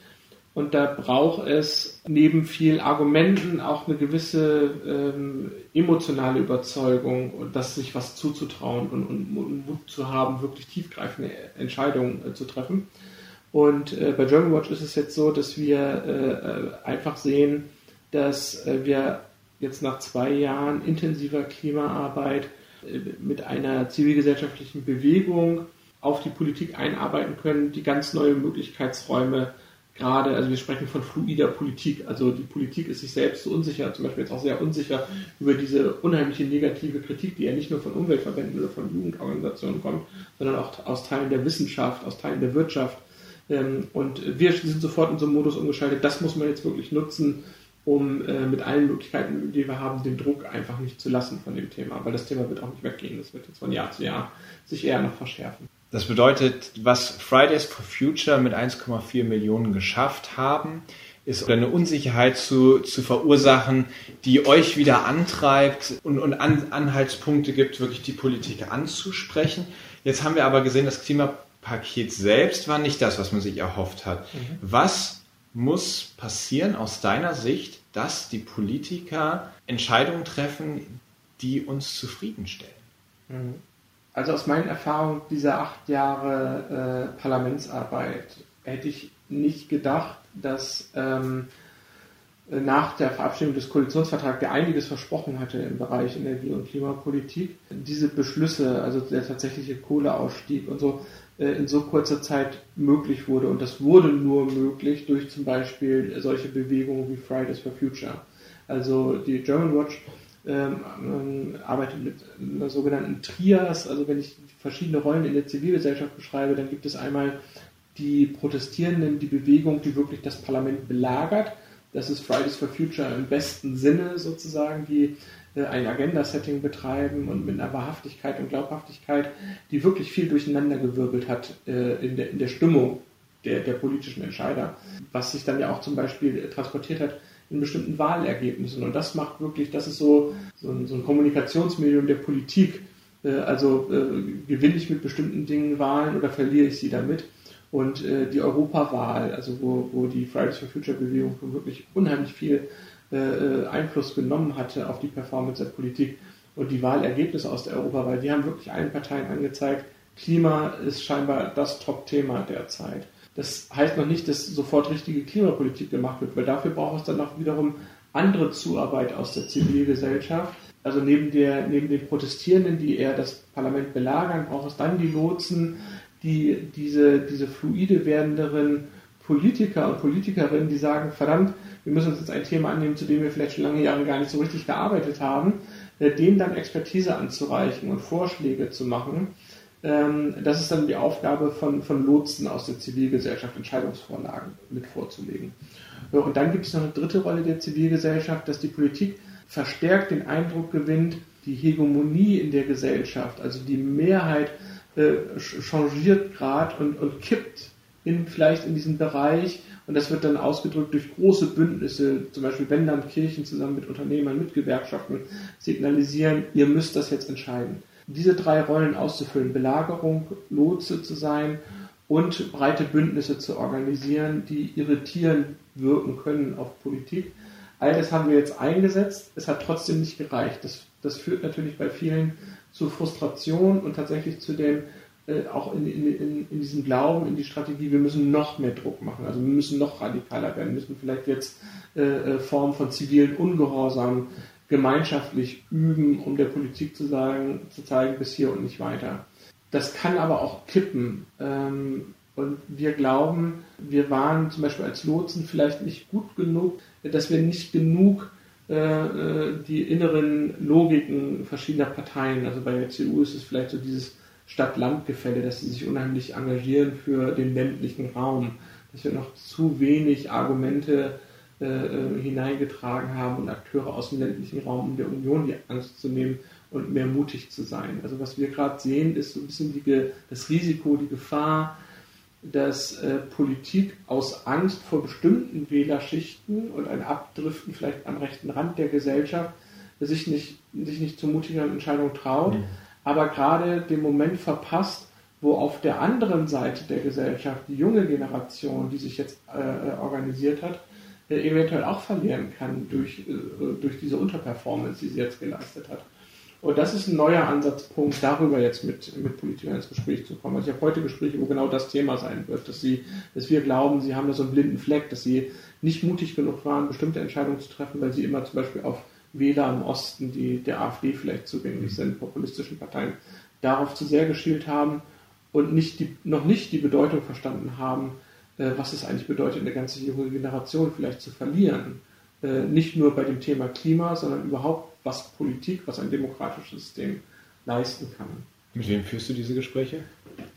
Und da braucht es neben vielen Argumenten auch eine gewisse ähm, emotionale Überzeugung, dass sich was zuzutrauen und, und, Mut zu haben, wirklich tiefgreifende Entscheidungen äh, zu treffen. Und äh, bei German ist es jetzt so, dass wir äh, einfach sehen, dass äh, wir jetzt nach zwei Jahren intensiver Klimaarbeit äh, mit einer zivilgesellschaftlichen Bewegung auf die Politik einarbeiten können, die ganz neue Möglichkeitsräume gerade, also wir sprechen von fluider Politik, also die Politik ist sich selbst so unsicher, zum Beispiel jetzt auch sehr unsicher über diese unheimliche negative Kritik, die ja nicht nur von Umweltverbänden oder von Jugendorganisationen kommt, sondern auch aus Teilen der Wissenschaft, aus Teilen der Wirtschaft. Ähm, und wir sind sofort in so einem Modus umgeschaltet, das muss man jetzt wirklich nutzen, um äh, mit allen Möglichkeiten, die wir haben, den Druck einfach nicht zu lassen von dem Thema, weil das Thema wird auch nicht weggehen, das wird jetzt von Jahr zu Jahr sich eher noch verschärfen. Das bedeutet, was Fridays for Future mit 1,4 Millionen geschafft haben, ist eine Unsicherheit zu, zu verursachen, die euch wieder antreibt und, und An, Anhaltspunkte gibt, wirklich die Politik anzusprechen. Jetzt haben wir aber gesehen, das Klimapaket selbst war nicht das, was man sich erhofft hat. Mhm. Was muss passieren aus deiner Sicht, dass die Politiker Entscheidungen treffen, die uns zufriedenstellen? Mhm. Also aus meinen Erfahrungen dieser acht Jahre äh, Parlamentsarbeit hätte ich nicht gedacht, dass ähm, nach der Verabschiedung des Koalitionsvertrags, der einiges versprochen hatte im Bereich Energie- und Klimapolitik, diese Beschlüsse, also der tatsächliche Kohleausstieg und so, äh, in so kurzer Zeit möglich wurde. Und das wurde nur möglich durch zum Beispiel solche Bewegungen wie Fridays for Future. Also die German Watch ähm, arbeitet mit einer sogenannten Trias. Also wenn ich verschiedene Rollen in der Zivilgesellschaft beschreibe, dann gibt es einmal die Protestierenden, die Bewegung, die wirklich das Parlament belagert. Das ist Fridays for Future im besten Sinne sozusagen, die äh, ein Agenda-Setting betreiben und mit einer Wahrhaftigkeit und Glaubhaftigkeit, die wirklich viel durcheinandergewirbelt hat äh, in, der, in der Stimmung der, der politischen Entscheider, was sich dann ja auch zum Beispiel transportiert hat in bestimmten Wahlergebnissen. Und das macht wirklich, das ist so, so, ein, so ein Kommunikationsmedium der Politik. Äh, also äh, gewinne ich mit bestimmten Dingen Wahlen oder verliere ich sie damit? Und äh, die Europawahl, also wo, wo die Fridays for Future Bewegung wirklich unheimlich viel äh, äh, Einfluss genommen hatte auf die Performance der Politik und die Wahlergebnisse aus der Europawahl, die haben wirklich allen Parteien angezeigt, Klima ist scheinbar das Top-Thema derzeit. Das heißt noch nicht, dass sofort richtige Klimapolitik gemacht wird, weil dafür braucht es dann noch wiederum andere Zuarbeit aus der Zivilgesellschaft. Also neben, der, neben den Protestierenden, die eher das Parlament belagern, braucht es dann die Lotsen, die diese, diese fluide werdenderen Politiker und Politikerinnen, die sagen, verdammt, wir müssen uns jetzt ein Thema annehmen, zu dem wir vielleicht schon lange Jahre gar nicht so richtig gearbeitet haben, äh, denen dann Expertise anzureichen und Vorschläge zu machen das ist dann die Aufgabe von, von Lotsen aus der Zivilgesellschaft, Entscheidungsvorlagen mit vorzulegen. Und dann gibt es noch eine dritte Rolle der Zivilgesellschaft, dass die Politik verstärkt den Eindruck gewinnt, die Hegemonie in der Gesellschaft, also die Mehrheit äh, changiert gerade und, und kippt in, vielleicht in diesem Bereich und das wird dann ausgedrückt durch große Bündnisse, zum Beispiel wenn dann Kirchen zusammen mit Unternehmern, mit Gewerkschaften signalisieren, ihr müsst das jetzt entscheiden. Diese drei Rollen auszufüllen, Belagerung, Lotse zu sein und breite Bündnisse zu organisieren, die irritierend wirken können auf Politik. All das haben wir jetzt eingesetzt. Es hat trotzdem nicht gereicht. Das, das führt natürlich bei vielen zu Frustration und tatsächlich zu dem, äh, auch in, in, in, diesem Glauben, in die Strategie, wir müssen noch mehr Druck machen. Also wir müssen noch radikaler werden, müssen vielleicht jetzt äh, äh, Formen von zivilen Ungehorsam gemeinschaftlich üben, um der Politik zu sagen, zu zeigen, bis hier und nicht weiter. Das kann aber auch kippen. Ähm, und wir glauben, wir waren zum Beispiel als Lotsen vielleicht nicht gut genug, dass wir nicht genug äh, äh, die inneren Logiken verschiedener Parteien, also bei der CDU ist es vielleicht so dieses Stadt-Land-Gefälle, dass sie sich unheimlich engagieren für den ländlichen Raum, dass wir noch zu wenig Argumente äh, äh hineingetragen haben und Akteure aus dem ländlichen Raum, um der Union die Angst zu nehmen und mehr mutig zu sein. Also was wir gerade sehen, ist so ein bisschen die, das Risiko, die Gefahr, dass äh, Politik aus Angst vor bestimmten Wählerschichten und ein Abdriften vielleicht am rechten Rand der Gesellschaft sich nicht, sich nicht zu mutigeren Entscheidungen traut, mhm. aber gerade den Moment verpasst, wo auf der anderen Seite der Gesellschaft die junge Generation, die sich jetzt äh, äh organisiert hat, eventuell auch verlieren kann durch, äh, durch diese Unterperformance, die sie jetzt geleistet hat. Und das ist ein neuer Ansatzpunkt, darüber jetzt mit, mit Politikern ins Gespräch zu kommen. Also ich habe heute Gespräche, wo genau das Thema sein wird, dass sie, dass wir glauben, sie haben da so einen blinden Fleck, dass sie nicht mutig genug waren, bestimmte Entscheidungen zu treffen, weil sie immer zum Beispiel auf Wähler im Osten, die der AfD vielleicht zugänglich sind, populistischen Parteien, darauf zu sehr geschielt haben und nicht die, noch nicht die Bedeutung verstanden haben, äh, was es eigentlich bedeutet, eine ganze junge Generation vielleicht zu verlieren. Äh, nicht nur bei dem Thema Klima, sondern überhaupt was Politik, was ein demokratisches System leisten kann. Mit wem führst du diese Gespräche?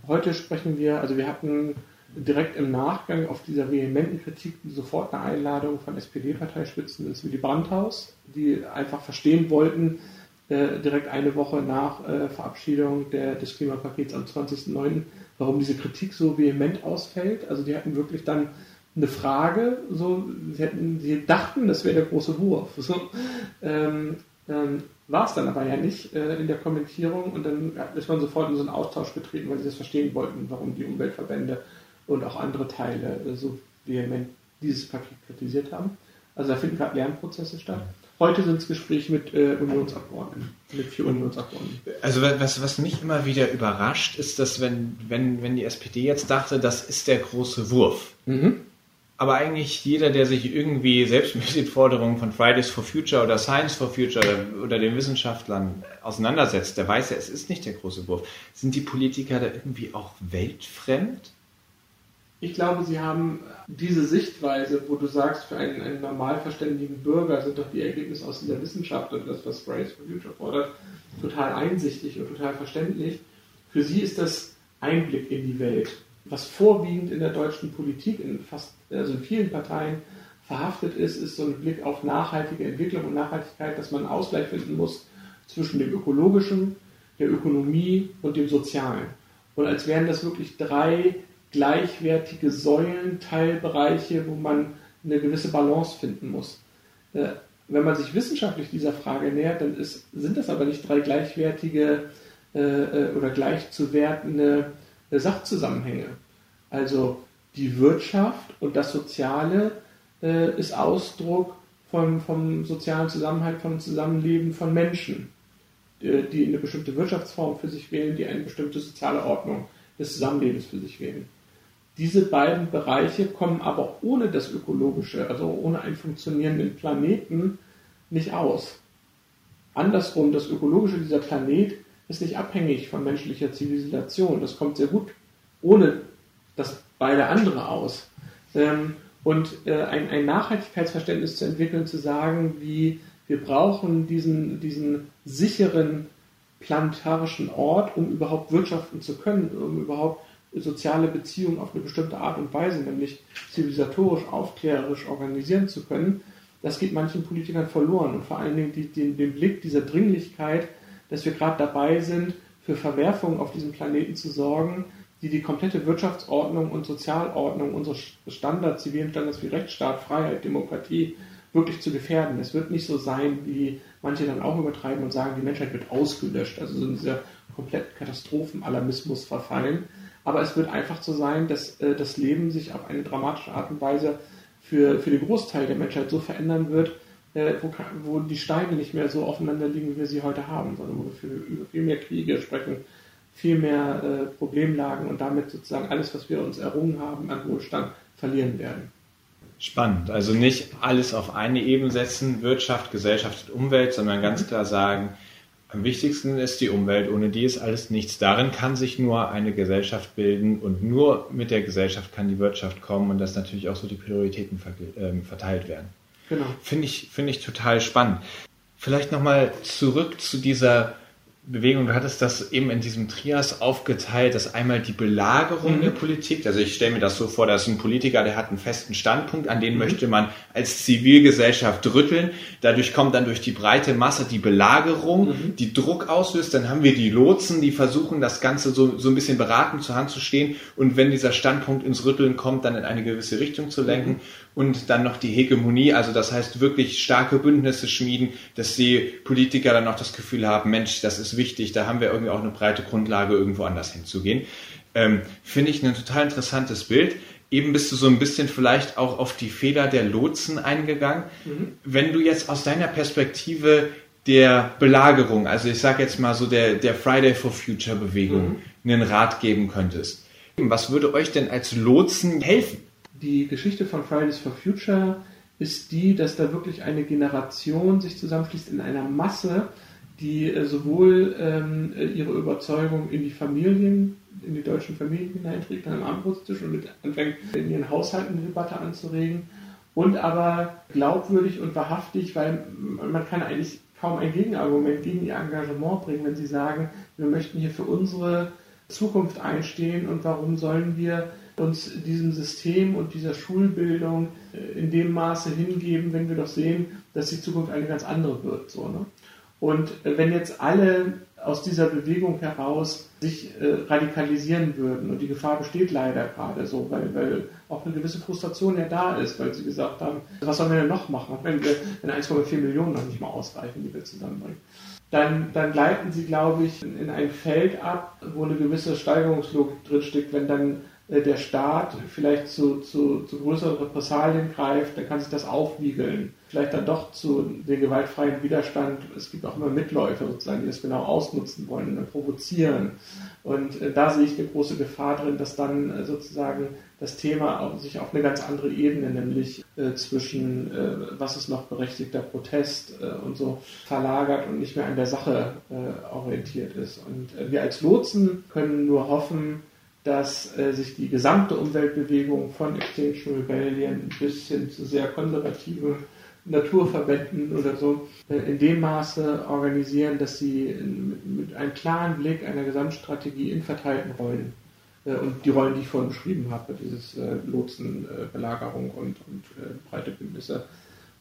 Heute sprechen wir, also wir hatten direkt im Nachgang auf dieser vehementen Kritik sofort eine Einladung von SPD-Parteispitzen ins Willy Brandt-Haus, die einfach verstehen wollten, äh, direkt eine Woche nach äh, Verabschiedung des Klimapakets am 20.09., warum diese Kritik so vehement ausfällt. Also die hatten wirklich dann eine Frage, so, sie, hätten, sie dachten, das wäre der große Wurf. So, ähm, ähm, war es dann aber ja nicht äh, in der Kommentierung und dann ist man sofort in so einen Austausch getreten, weil sie das verstehen wollten, warum die Umweltverbände und auch andere Teile äh, so vehement dieses Paket kritisiert haben. Also da finden gerade Lernprozesse statt. Heute sind es Gespräche mit äh, Unionsabgeordneten, mit vier Unionsabgeordneten. Also was, was mich immer wieder überrascht, ist, dass wenn, wenn, wenn die SPD jetzt dachte, das ist der große Wurf, mhm. Aber eigentlich jeder, der sich irgendwie selbst mit den Forderungen von Fridays for Future oder Science for Future oder, oder den Wissenschaftlern auseinandersetzt, der weiß ja, es ist nicht der große Wurf. Sind die Politiker da irgendwie auch weltfremd? Ich glaube, sie haben diese Sichtweise, wo du sagst, für einen, einen normal verständigen Bürger sind doch die Ergebnisse aus dieser Wissenschaft und das, was Fridays for Future fordert, total einsichtig und total verständlich. Für sie ist das Einblick in die Welt was vorwiegend in der deutschen Politik, in fast, also in vielen Parteien verhaftet ist, ist so ein Blick auf nachhaltige Entwicklung und Nachhaltigkeit, dass man einen Ausgleich finden muss zwischen dem ökologischen, der Ökonomie und dem sozialen. Und als wären das wirklich drei gleichwertige Säulen, Teilbereiche, wo man eine gewisse Balance finden muss. Äh, wenn man sich wissenschaftlich dieser Frage nähert, dann ist, sind das aber nicht drei gleichwertige äh, äh oder gleichzuwertende Sachzusammenhänge. Also die Wirtschaft und das Soziale äh, ist Ausdruck von, vom sozialen Zusammenhalt, vom Zusammenleben von Menschen, die eine bestimmte Wirtschaftsform für sich wählen, die eine bestimmte soziale Ordnung des Zusammenlebens für sich wählen. Diese beiden Bereiche kommen aber ohne das Ökologische, also ohne einen funktionierenden Planeten, nicht aus. Andersrum, das Ökologische dieser Planet ist nicht abhängig von menschlicher Zivilisation. Das kommt sehr gut ohne das beide andere aus. Ähm, und äh, ein, Nachhaltigkeitsverständnis zu entwickeln, zu sagen, wie wir brauchen diesen, diesen sicheren planetarischen Ort, um überhaupt wirtschaften zu können, um überhaupt soziale Beziehungen auf eine bestimmte Art und Weise, nämlich zivilisatorisch, aufklärerisch organisieren zu können, das geht manchen Politikern verloren. Und vor allen Dingen die, den, den Blick dieser Dringlichkeit, dass wir gerade dabei sind, für Verwerfungen auf diesem Planeten zu sorgen, die die komplette Wirtschaftsordnung und Sozialordnung unseres Standards, zivilen Standards wie Rechtsstaat, Freiheit, Demokratie wirklich zu gefährden. Es wird nicht so sein wie manche dann auch übertreiben und sagen, die Menschheit wird ausgelöscht, also so in dieser kompletten Katastrophenalarmismus verfallen. Aber es wird einfach so sein, dass äh, das Leben sich auf eine dramatische Art und Weise für, für den Großteil der Menschheit so verändern wird, äh, wo, wo, die Steine nicht mehr so aufeinander liegen, wie wir sie heute haben, sondern wo wir über viel mehr Kriege sprechen, viel mehr äh, Problemlagen und damit sozusagen alles, was wir uns errungen haben an Wohlstand, verlieren werden. Spannend. Also nicht alles auf eine Ebene setzen, Wirtschaft, Gesellschaft und Umwelt, sondern ganz klar sagen, am wichtigsten ist die Umwelt, ohne die ist alles nichts. Darin kann sich nur eine Gesellschaft bilden und nur mit der Gesellschaft kann die Wirtschaft kommen und dass natürlich auch so die Prioritäten ähm, verteilt werden. Genau. Finde ich, finde ich total spannend. Vielleicht nochmal zurück zu dieser Bewegung, du hattest das eben in diesem Trias aufgeteilt, dass einmal die Belagerung mhm. der Politik, also ich stelle mir das so vor, dass ein Politiker, der hat einen festen Standpunkt, an den mhm. möchte man als Zivilgesellschaft rütteln, dadurch kommt dann durch die breite Masse die Belagerung, mhm. die Druck auslöst, dann haben wir die Lotsen, die versuchen das Ganze so, so ein bisschen beratend zur Hand zu stehen und wenn dieser Standpunkt ins Rütteln kommt, dann in eine gewisse Richtung zu lenken mhm. Und dann noch die Hegemonie, also das heißt wirklich starke Bündnisse schmieden, dass die Politiker dann auch das Gefühl haben, Mensch, das ist wichtig, da haben wir irgendwie auch eine breite Grundlage, irgendwo anders hinzugehen. Ähm, Finde ich ein total interessantes Bild. Eben bist du so ein bisschen vielleicht auch auf die Fehler der Lotsen eingegangen. Mhm. Wenn du jetzt aus deiner Perspektive der Belagerung, also ich sage jetzt mal so der, der Friday for Future Bewegung, mhm. einen Rat geben könntest, was würde euch denn als Lotsen helfen? Die Geschichte von Fridays for Future ist die, dass da wirklich eine Generation sich zusammenschließt in einer Masse, die äh, sowohl ähm, ihre Überzeugung in die Familien, in die deutschen Familien hineinträgt, an einem Abendbrotstisch und mit anfängt, in ihren Haushalten eine Debatte anzuregen und aber glaubwürdig und wahrhaftig, weil man kann eigentlich kaum ein Gegenargument gegen ihr Engagement bringen, wenn sie sagen, wir möchten hier für unsere Zukunft einstehen und warum sollen wir uns diesem System und dieser Schulbildung äh, in dem Maße hingeben, wenn wir doch sehen, dass die Zukunft eine ganz andere wird. So, ne? Und äh, wenn jetzt alle aus dieser Bewegung heraus sich äh, radikalisieren würden, und die Gefahr besteht leider gerade so, weil, weil auch eine gewisse Frustration ja da ist, weil sie gesagt haben, was sollen wir denn noch machen, wenn, wir, wenn 1,4 Millionen noch nicht mal ausreichen, die wir zusammenbringen. Dann, dann gleiten sie, glaube ich, in ein Feld ab, wo eine gewisse Steigerungslogik drinsteckt, wenn dann der Staat vielleicht zu, zu, zu größeren Repressalien greift, dann kann sich das aufwiegeln. Vielleicht dann doch zu dem gewaltfreien Widerstand. Es gibt auch immer Mitläufer sozusagen, die das genau ausnutzen wollen und provozieren. Und äh, da sehe ich eine große Gefahr drin, dass dann äh, sozusagen das Thema sich auf eine ganz andere Ebene, nämlich äh, zwischen äh, was ist noch berechtigter Protest äh, und so verlagert und nicht mehr an der Sache orientiert ist. Und wir als Lotsen können nur hoffen, dass äh, sich die gesamte Umweltbewegung von Extinction Rebellion bis hin zu sehr konservativen Naturverbänden oder so äh, in dem Maße organisieren, dass sie mit, mit, einem klaren Blick einer Gesamtstrategie in verteilten Rollen äh, und die Rollen, die ich vorhin beschrieben habe, dieses äh, Lotsen, Belagerung und, und äh, breite Bündnisse,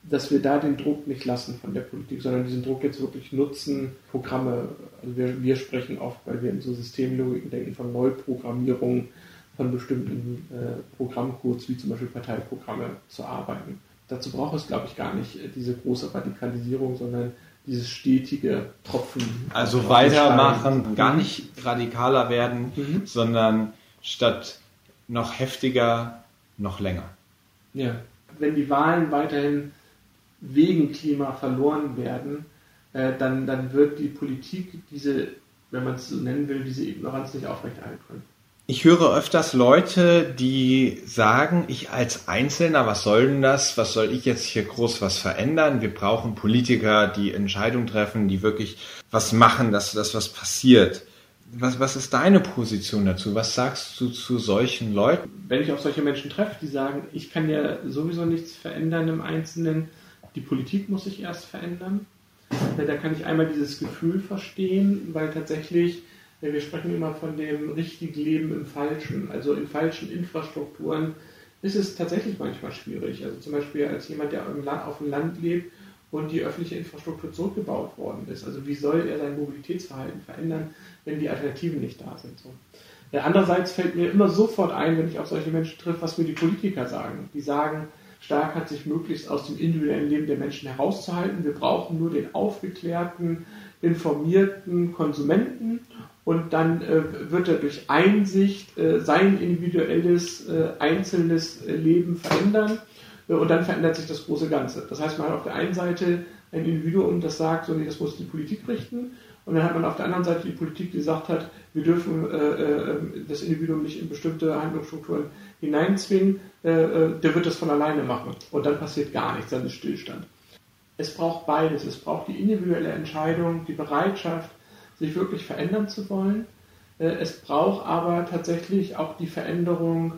dass wir da den Druck nicht lassen von der Politik, sondern diesen Druck jetzt wirklich nutzen, Programme, also wir, wir sprechen oft, weil wir in so Systemlogiken denken, von Neuprogrammierung von bestimmten äh, Programmcodes, wie zum Beispiel Parteiprogramme, zu arbeiten. Dazu braucht es, glaube ich, gar nicht äh, diese große Radikalisierung, sondern dieses stetige Tropfen. Also weitermachen, gar nicht radikaler werden, mhm. sondern statt noch heftiger, noch länger. Ja, wenn die Wahlen weiterhin wegen Klima verloren werden, äh, dann, dann wird die Politik diese, wenn man es so nennen will, diese Ignoranz nicht aufrechterhalten können. Ich höre öfters Leute, die sagen, ich als Einzelner, was soll denn das? Was soll ich jetzt hier groß was verändern? Wir brauchen Politiker, die Entscheidungen treffen, die wirklich was machen, dass das was passiert. Was, was ist deine Position dazu? Was sagst du zu solchen Leuten? Wenn ich auf solche Menschen treffe, die sagen, ich kann ja sowieso nichts verändern im Einzelnen, die Politik muss sich erst verändern. Da kann ich einmal dieses Gefühl verstehen, weil tatsächlich, wir sprechen immer von dem richtigen Leben im Falschen, also in falschen Infrastrukturen ist es tatsächlich manchmal schwierig. Also zum Beispiel als jemand, der auf dem Land lebt und die öffentliche Infrastruktur zurückgebaut worden ist. Also wie soll er sein Mobilitätsverhalten verändern, wenn die Alternativen nicht da sind? So. Andererseits fällt mir immer sofort ein, wenn ich auf solche Menschen treffe, was mir die Politiker sagen. Die sagen, stark hat, sich möglichst aus dem individuellen Leben der Menschen herauszuhalten. Wir brauchen nur den aufgeklärten, informierten Konsumenten und dann äh, wird er durch Einsicht äh, sein individuelles, äh, einzelnes äh, Leben verändern äh, und dann verändert sich das große Ganze. Das heißt, man hat auf der einen Seite ein Individuum, das sagt, so, nee, das muss die Politik richten und dann hat man auf der anderen Seite die Politik, die gesagt hat, wir dürfen äh, das Individuum nicht in bestimmte Handlungsstrukturen hineinzwingen, der wird das von alleine machen und dann passiert gar nichts, dann ist Stillstand. Es braucht beides. Es braucht die individuelle Entscheidung, die Bereitschaft, sich wirklich verändern zu wollen. Äh, es braucht aber tatsächlich auch die Veränderung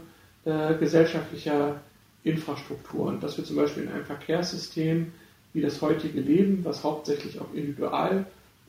äh, gesellschaftlicher Infrastrukturen, dass wir zum Beispiel in einem Verkehrssystem wie das heutige Leben, was hauptsächlich auf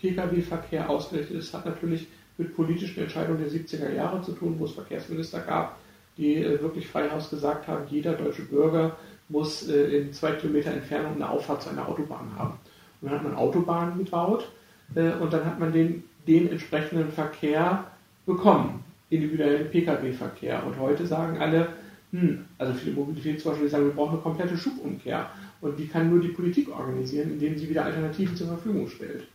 Individual-Pkw-Verkehr ausgerichtet ist, hat natürlich mit politischen Entscheidungen der 70er Jahre zu tun, wo es Verkehrsminister gab, die äh, wirklich freihaus gesagt haben, jeder deutsche Bürger muss in zwei Kilometer Entfernung eine Auffahrt zu einer Autobahn haben. Und dann hat man Autobahnen gebaut äh, und dann hat man den, den entsprechenden Verkehr bekommen, individuellen Pkw-Verkehr. Und heute sagen alle, hm, also viele die sagen, wir brauchen eine komplette Schubumkehr. Und die kann nur die Politik organisieren, indem sie wieder Alternativen zur Verfügung stellt.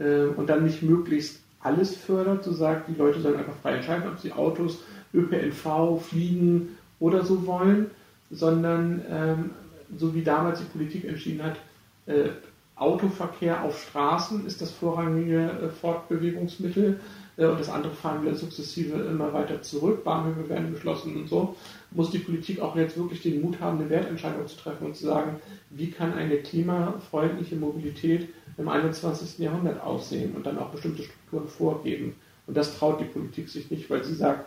Äh, und dann nicht möglichst alles fördert, so sagt, die Leute sollen einfach frei entscheiden, ob sie Autos, ÖPNV, Fliegen oder so wollen, sondern ähm, so wie damals die Politik entschieden hat, äh, Autoverkehr auf Straßen ist das vorrangige äh, Fortbewegungsmittel äh, und das andere fahren wir sukzessive immer weiter zurück. Bahnhöfe werden geschlossen und so. Muss die Politik auch jetzt wirklich den Mut haben, eine Wertentscheidung zu treffen und zu sagen, wie kann eine klimafreundliche Mobilität im 21. Jahrhundert aussehen und dann auch bestimmte Strukturen vorgeben. Und das traut die Politik sich nicht, weil sie sagt,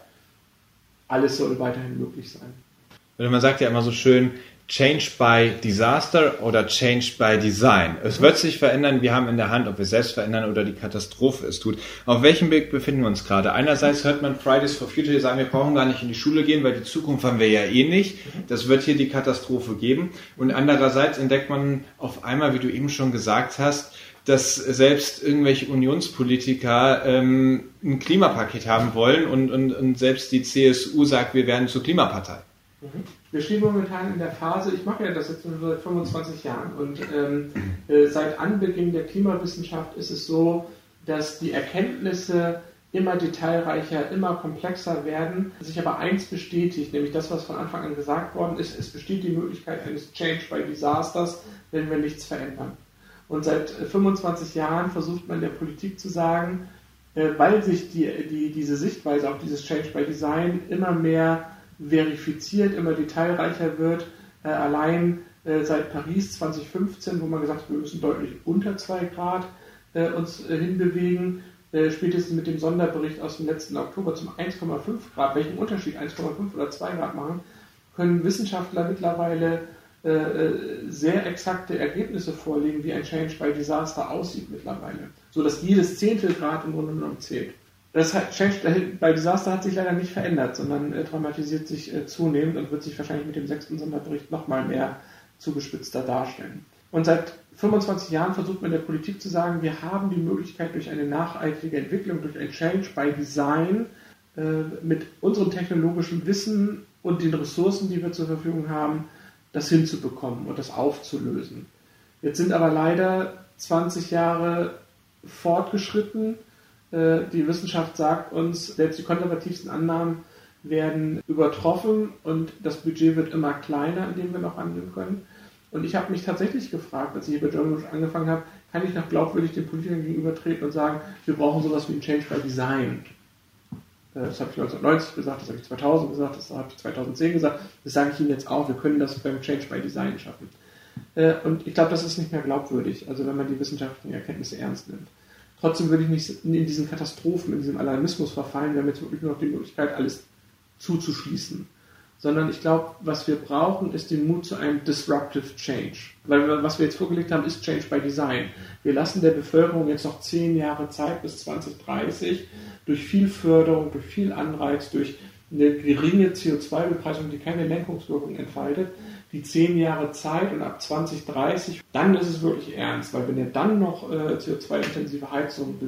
alles soll weiterhin möglich sein. Man sagt ja immer so schön, Change by Disaster oder Change by Design. Es wird sich verändern, wir haben in der Hand, ob wir selbst verändern oder die Katastrophe es tut. Auf welchem Weg befinden wir uns gerade? Einerseits hört man Fridays for Future, die sagen, wir brauchen gar nicht in die Schule gehen, weil die Zukunft haben wir ja eh nicht. Das wird hier die Katastrophe geben. Und andererseits entdeckt man auf einmal, wie du eben schon gesagt hast, dass selbst irgendwelche Unionspolitiker ähm, ein Klimapaket haben wollen und, und, und selbst die CSU sagt, wir werden zur Klimapartei. Wir stehen momentan in der Phase, ich mache ja das jetzt seit 25 Jahren und ähm, äh, seit Anbeginn der Klimawissenschaft ist es so, dass die Erkenntnisse immer detailreicher, immer komplexer werden, sich aber eins bestätigt, nämlich das, was von Anfang an gesagt worden ist, es besteht die Möglichkeit eines Change by Disasters, wenn wir nichts verändern. Und seit 25 Jahren versucht man der Politik zu sagen, äh, weil sich die, die, diese Sichtweise auf dieses Change by Design immer mehr verifiziert, immer detailreicher wird. Äh, allein äh, seit Paris 2015, wo man gesagt hat, wir müssen deutlich unter 2 Grad äh, uns äh, hinbewegen, äh, spätestens mit dem Sonderbericht aus dem letzten Oktober zum 1,5 Grad, welchen Unterschied 1,5 oder 2 Grad machen, können Wissenschaftler mittlerweile äh, sehr exakte Ergebnisse vorlegen, wie ein Change by Disaster aussieht mittlerweile. So dass jedes Zehntel Grad im Grunde genommen zählt. Das Change bei Disaster hat sich leider nicht verändert, sondern äh, dramatisiert sich äh, zunehmend und wird sich wahrscheinlich mit dem sechsten Sonderbericht nochmal mehr zugespitzter darstellen. Und seit 25 Jahren versucht man der Politik zu sagen, wir haben die Möglichkeit durch eine nachhaltige Entwicklung, durch ein Change by Design äh, mit unserem technologischen Wissen und den Ressourcen, die wir zur Verfügung haben, das hinzubekommen und das aufzulösen. Jetzt sind aber leider 20 Jahre fortgeschritten die Wissenschaft sagt uns, selbst die konservativsten Annahmen werden übertroffen und das Budget wird immer kleiner, in dem wir noch handeln können. Und ich habe mich tatsächlich gefragt, als ich hier bei German angefangen habe, kann ich noch glaubwürdig den Politikern gegenübertreten und sagen, wir brauchen sowas wie ein Change by Design. Äh, das habe ich 1990 gesagt, das habe ich 2000 gesagt, das habe ich 2010 gesagt, das sage ich Ihnen jetzt auch, wir können das beim Change by Design schaffen. Äh, und ich glaube, das ist nicht mehr glaubwürdig, also wenn man die wissenschaftlichen Erkenntnisse ernst nimmt. Trotzdem würde ich nicht in diesen Katastrophen, in diesem Alarmismus verfallen. Wir haben jetzt wirklich nur noch die Möglichkeit, alles zuzuschließen. Sondern ich glaube, was wir brauchen, ist den Mut zu einem Disruptive Change. Weil was wir jetzt vorgelegt haben, ist Change by Design. Wir lassen der Bevölkerung jetzt noch zehn Jahre Zeit bis 2030 durch viel Förderung, durch viel Anreiz, durch eine geringe CO2-Bepreisung, die keine Lenkungswirkung entfaltet, die zehn Jahre Zeit und ab 2030, dann ist es wirklich ernst, weil wenn ihr dann noch äh, CO2-intensive Heizung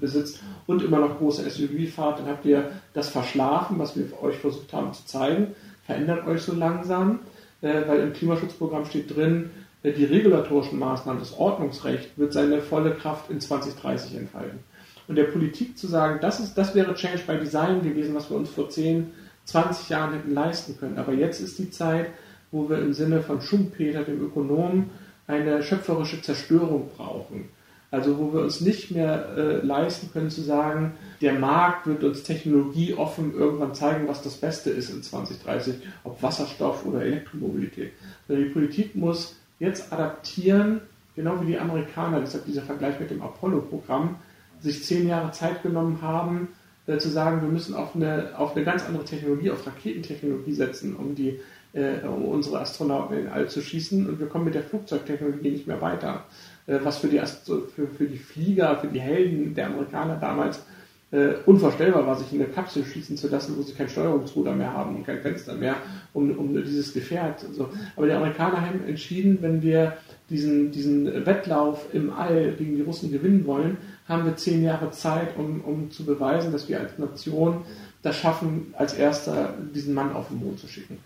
besitzt und immer noch große SUV fahrt, dann habt ihr das verschlafen, was wir euch versucht haben zu zeigen, verändert euch so langsam. äh, weil im Klimaschutzprogramm steht drin, äh, die regulatorischen Maßnahmen, das Ordnungsrecht wird seine volle Kraft in 2030 entfalten. Und der Politik zu sagen, das, ist, das wäre Change by Design gewesen, was wir uns vor 10, 20 Jahren hätten leisten können. Aber jetzt ist die Zeit, wo wir im Sinne von Schumpeter, dem Ökonomen, eine schöpferische Zerstörung brauchen. Also wo wir uns nicht mehr äh, leisten können zu sagen, der Markt wird uns technologieoffen irgendwann zeigen, was das Beste ist in 2030, ob Wasserstoff oder Elektromobilität. Also die Politik muss jetzt adaptieren, genau wie die Amerikaner, deshalb dieser Vergleich mit dem Apollo-Programm, sich zehn Jahre Zeit genommen haben, äh, zu sagen, wir müssen auf eine, auf eine ganz andere Technologie, auf Raketentechnologie setzen, um, die, äh, um unsere Astronauten in All zu schießen und wir kommen mit der Flugzeugtechnologie nicht mehr weiter. Äh, was für die, für, für die Flieger, für die Helden der Amerikaner damals äh, unvorstellbar war, sich in eine Kapsel schießen zu lassen, wo sie kein Steuerungsruder mehr haben und kein Fenster mehr, um, um dieses Gefährt. So. Aber die Amerikaner haben entschieden, wenn wir diesen, diesen Wettlauf im All gegen die Russen gewinnen wollen, haben wir zehn Jahre Zeit, um, um zu beweisen, dass wir als Nation das schaffen, als erster diesen Mann auf den Mond zu schicken.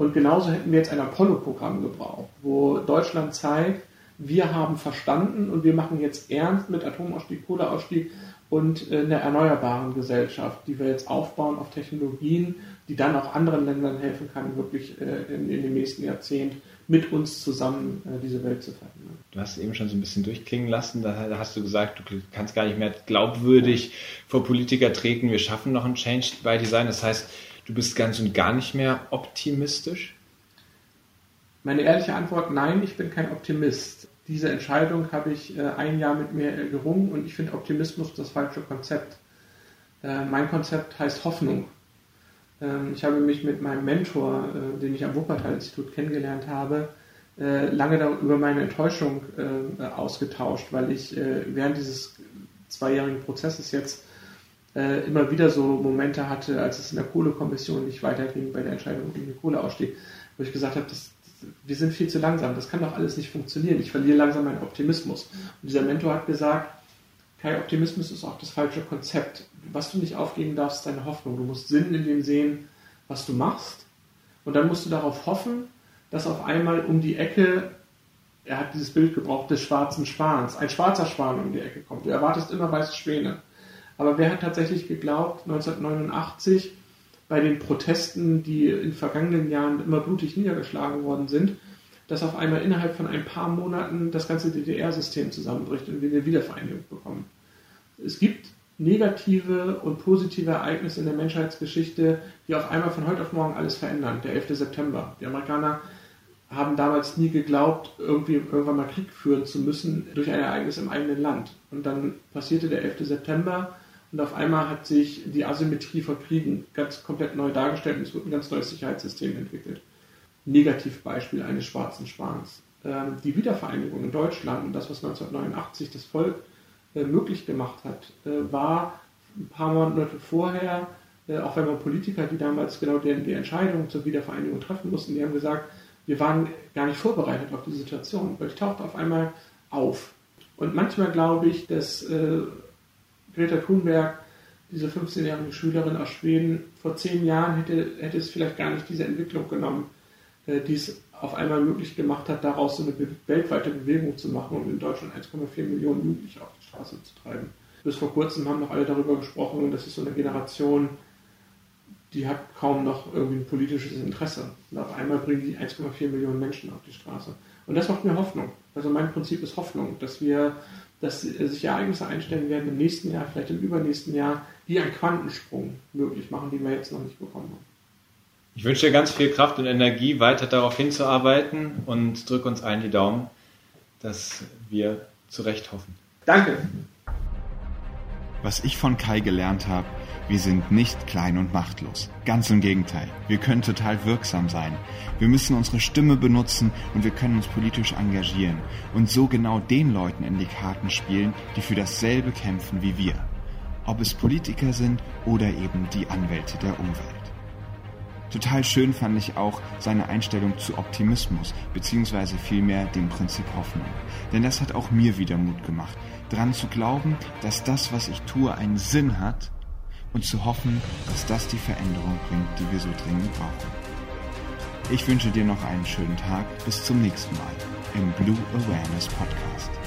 Und genauso hätten wir jetzt ein Apollo-Programm gebraucht, wo Deutschland zeigt, wir haben verstanden und wir machen jetzt ernst mit Atomausstieg, Kohleausstieg und äh, einer erneuerbaren Gesellschaft, die wir jetzt aufbauen auf Technologien, die dann auch anderen Ländern helfen kann, wirklich äh, in, in dem nächsten Jahrzehnt mit uns zusammen äh, diese Welt zu verändern. Du hast eben schon so ein bisschen durchklingen lassen, da hast du gesagt, du kannst gar nicht mehr glaubwürdig vor Politiker treten, wir schaffen noch ein Change by Design. Das heißt, du bist ganz und gar nicht mehr optimistisch? Meine ehrliche Antwort, nein, ich bin kein Optimist diese Entscheidung habe ich äh, ein Jahr mit mir gerungen und ich finde Optimismus das falsche Konzept. Äh, mein Konzept heißt Hoffnung. Ähm, ich habe mich mit meinem Mentor, äh, den ich am Wuppertal-Institut kennengelernt habe, äh, lange über meine Enttäuschung äh, ausgetauscht, weil ich äh, während dieses zweijährigen Prozesses jetzt immer wieder so Momente hatte, als es in der Kohlekommission nicht weiterging bei der Entscheidung gegen den Kohleausstieg, wo ich gesagt habe, das, wir sind viel zu langsam, das kann doch alles nicht funktionieren. Ich verliere langsam meinen Optimismus. Und dieser Mentor hat gesagt, kein Optimismus ist auch das falsche Konzept. Was du nicht aufgeben darfst, ist deine Hoffnung. Du musst Sinn in dem sehen, was du machst. Und dann musst du darauf hoffen, dass auf einmal um die Ecke, er hat dieses Bild gebraucht des schwarzen Schwans, ein schwarzer Schwan um die Ecke kommt. Du erwartest immer weiße Schwäne. Aber wer hat tatsächlich geglaubt, 1989, bei den Protesten, die in vergangenen Jahren immer blutig niedergeschlagen worden sind, dass auf einmal innerhalb von ein paar Monaten das ganze DDR-System zusammenbricht und wir eine Wiedervereinigung bekommen. Es gibt negative und positive Ereignisse in der Menschheitsgeschichte, die auf einmal von heute auf morgen alles verändern. Der 11. September. Die Amerikaner haben damals nie geglaubt, irgendwie irgendwann mal Krieg führen zu müssen durch ein Ereignis im eigenen Land. Und dann passierte der 11. September und auf einmal hat sich die Asymmetrie von Kriegen ganz komplett neu dargestellt und es wird ein ganz neues Sicherheitssystem entwickelt. Negativbeispiel eines schwarzen Schwans. Ähm, die Wiedervereinigung in Deutschland und das, was 1989 das Volk äh, möglich gemacht hat, äh, war ein paar Monate vorher, äh, auch wenn man Politiker, die damals genau die, die Entscheidung zur Wiedervereinigung treffen mussten, die haben gesagt, wir waren gar nicht vorbereitet auf die Situation, weil ich tauchte auf einmal auf. Und manchmal glaube ich, dass Greta Thunberg, diese 15-jährige Schülerin aus Schweden, vor zehn Jahren hätte, hätte es vielleicht gar nicht diese Entwicklung genommen, äh, die es auf einmal möglich gemacht hat, daraus so eine weltweite Bewegung zu machen und in Deutschland 1,4 Millionen Jugendliche auf die Straße zu treiben. Bis vor kurzem haben noch alle darüber gesprochen das ist so eine Generation, die hat kaum noch irgendwie ein politisches Interesse. Und auf einmal bringen die 1,4 Millionen Menschen auf die Straße. Und das macht mir Hoffnung. Also mein Prinzip ist Hoffnung, dass wir dass sich Ereignisse einstellen werden im nächsten Jahr, vielleicht im übernächsten Jahr, die einen Quantensprung möglich machen, den wir jetzt noch nicht bekommen haben. Ich wünsche dir ganz viel Kraft und Energie, weiter darauf hinzuarbeiten und drück uns allen die Daumen, dass wir zurecht hoffen. Danke. Was ich von Kai gelernt habe, wir sind nicht klein und machtlos. Ganz im Gegenteil. Wir können total wirksam sein. Wir müssen unsere Stimme benutzen und wir können uns politisch engagieren und so genau den Leuten in die Karten spielen, die für dasselbe kämpfen wie wir. Ob es Politiker sind oder eben die Anwälte der Umwelt. Total schön fand ich auch seine Einstellung zu Optimismus, beziehungsweise vielmehr dem Prinzip Hoffnung. Denn das hat auch mir wieder Mut gemacht, dran zu glauben, dass das, was ich tue, einen Sinn hat und zu hoffen, dass das die Veränderung bringt, die wir so dringend brauchen. Ich wünsche dir noch einen schönen Tag. Bis zum nächsten Mal im Blue Awareness Podcast.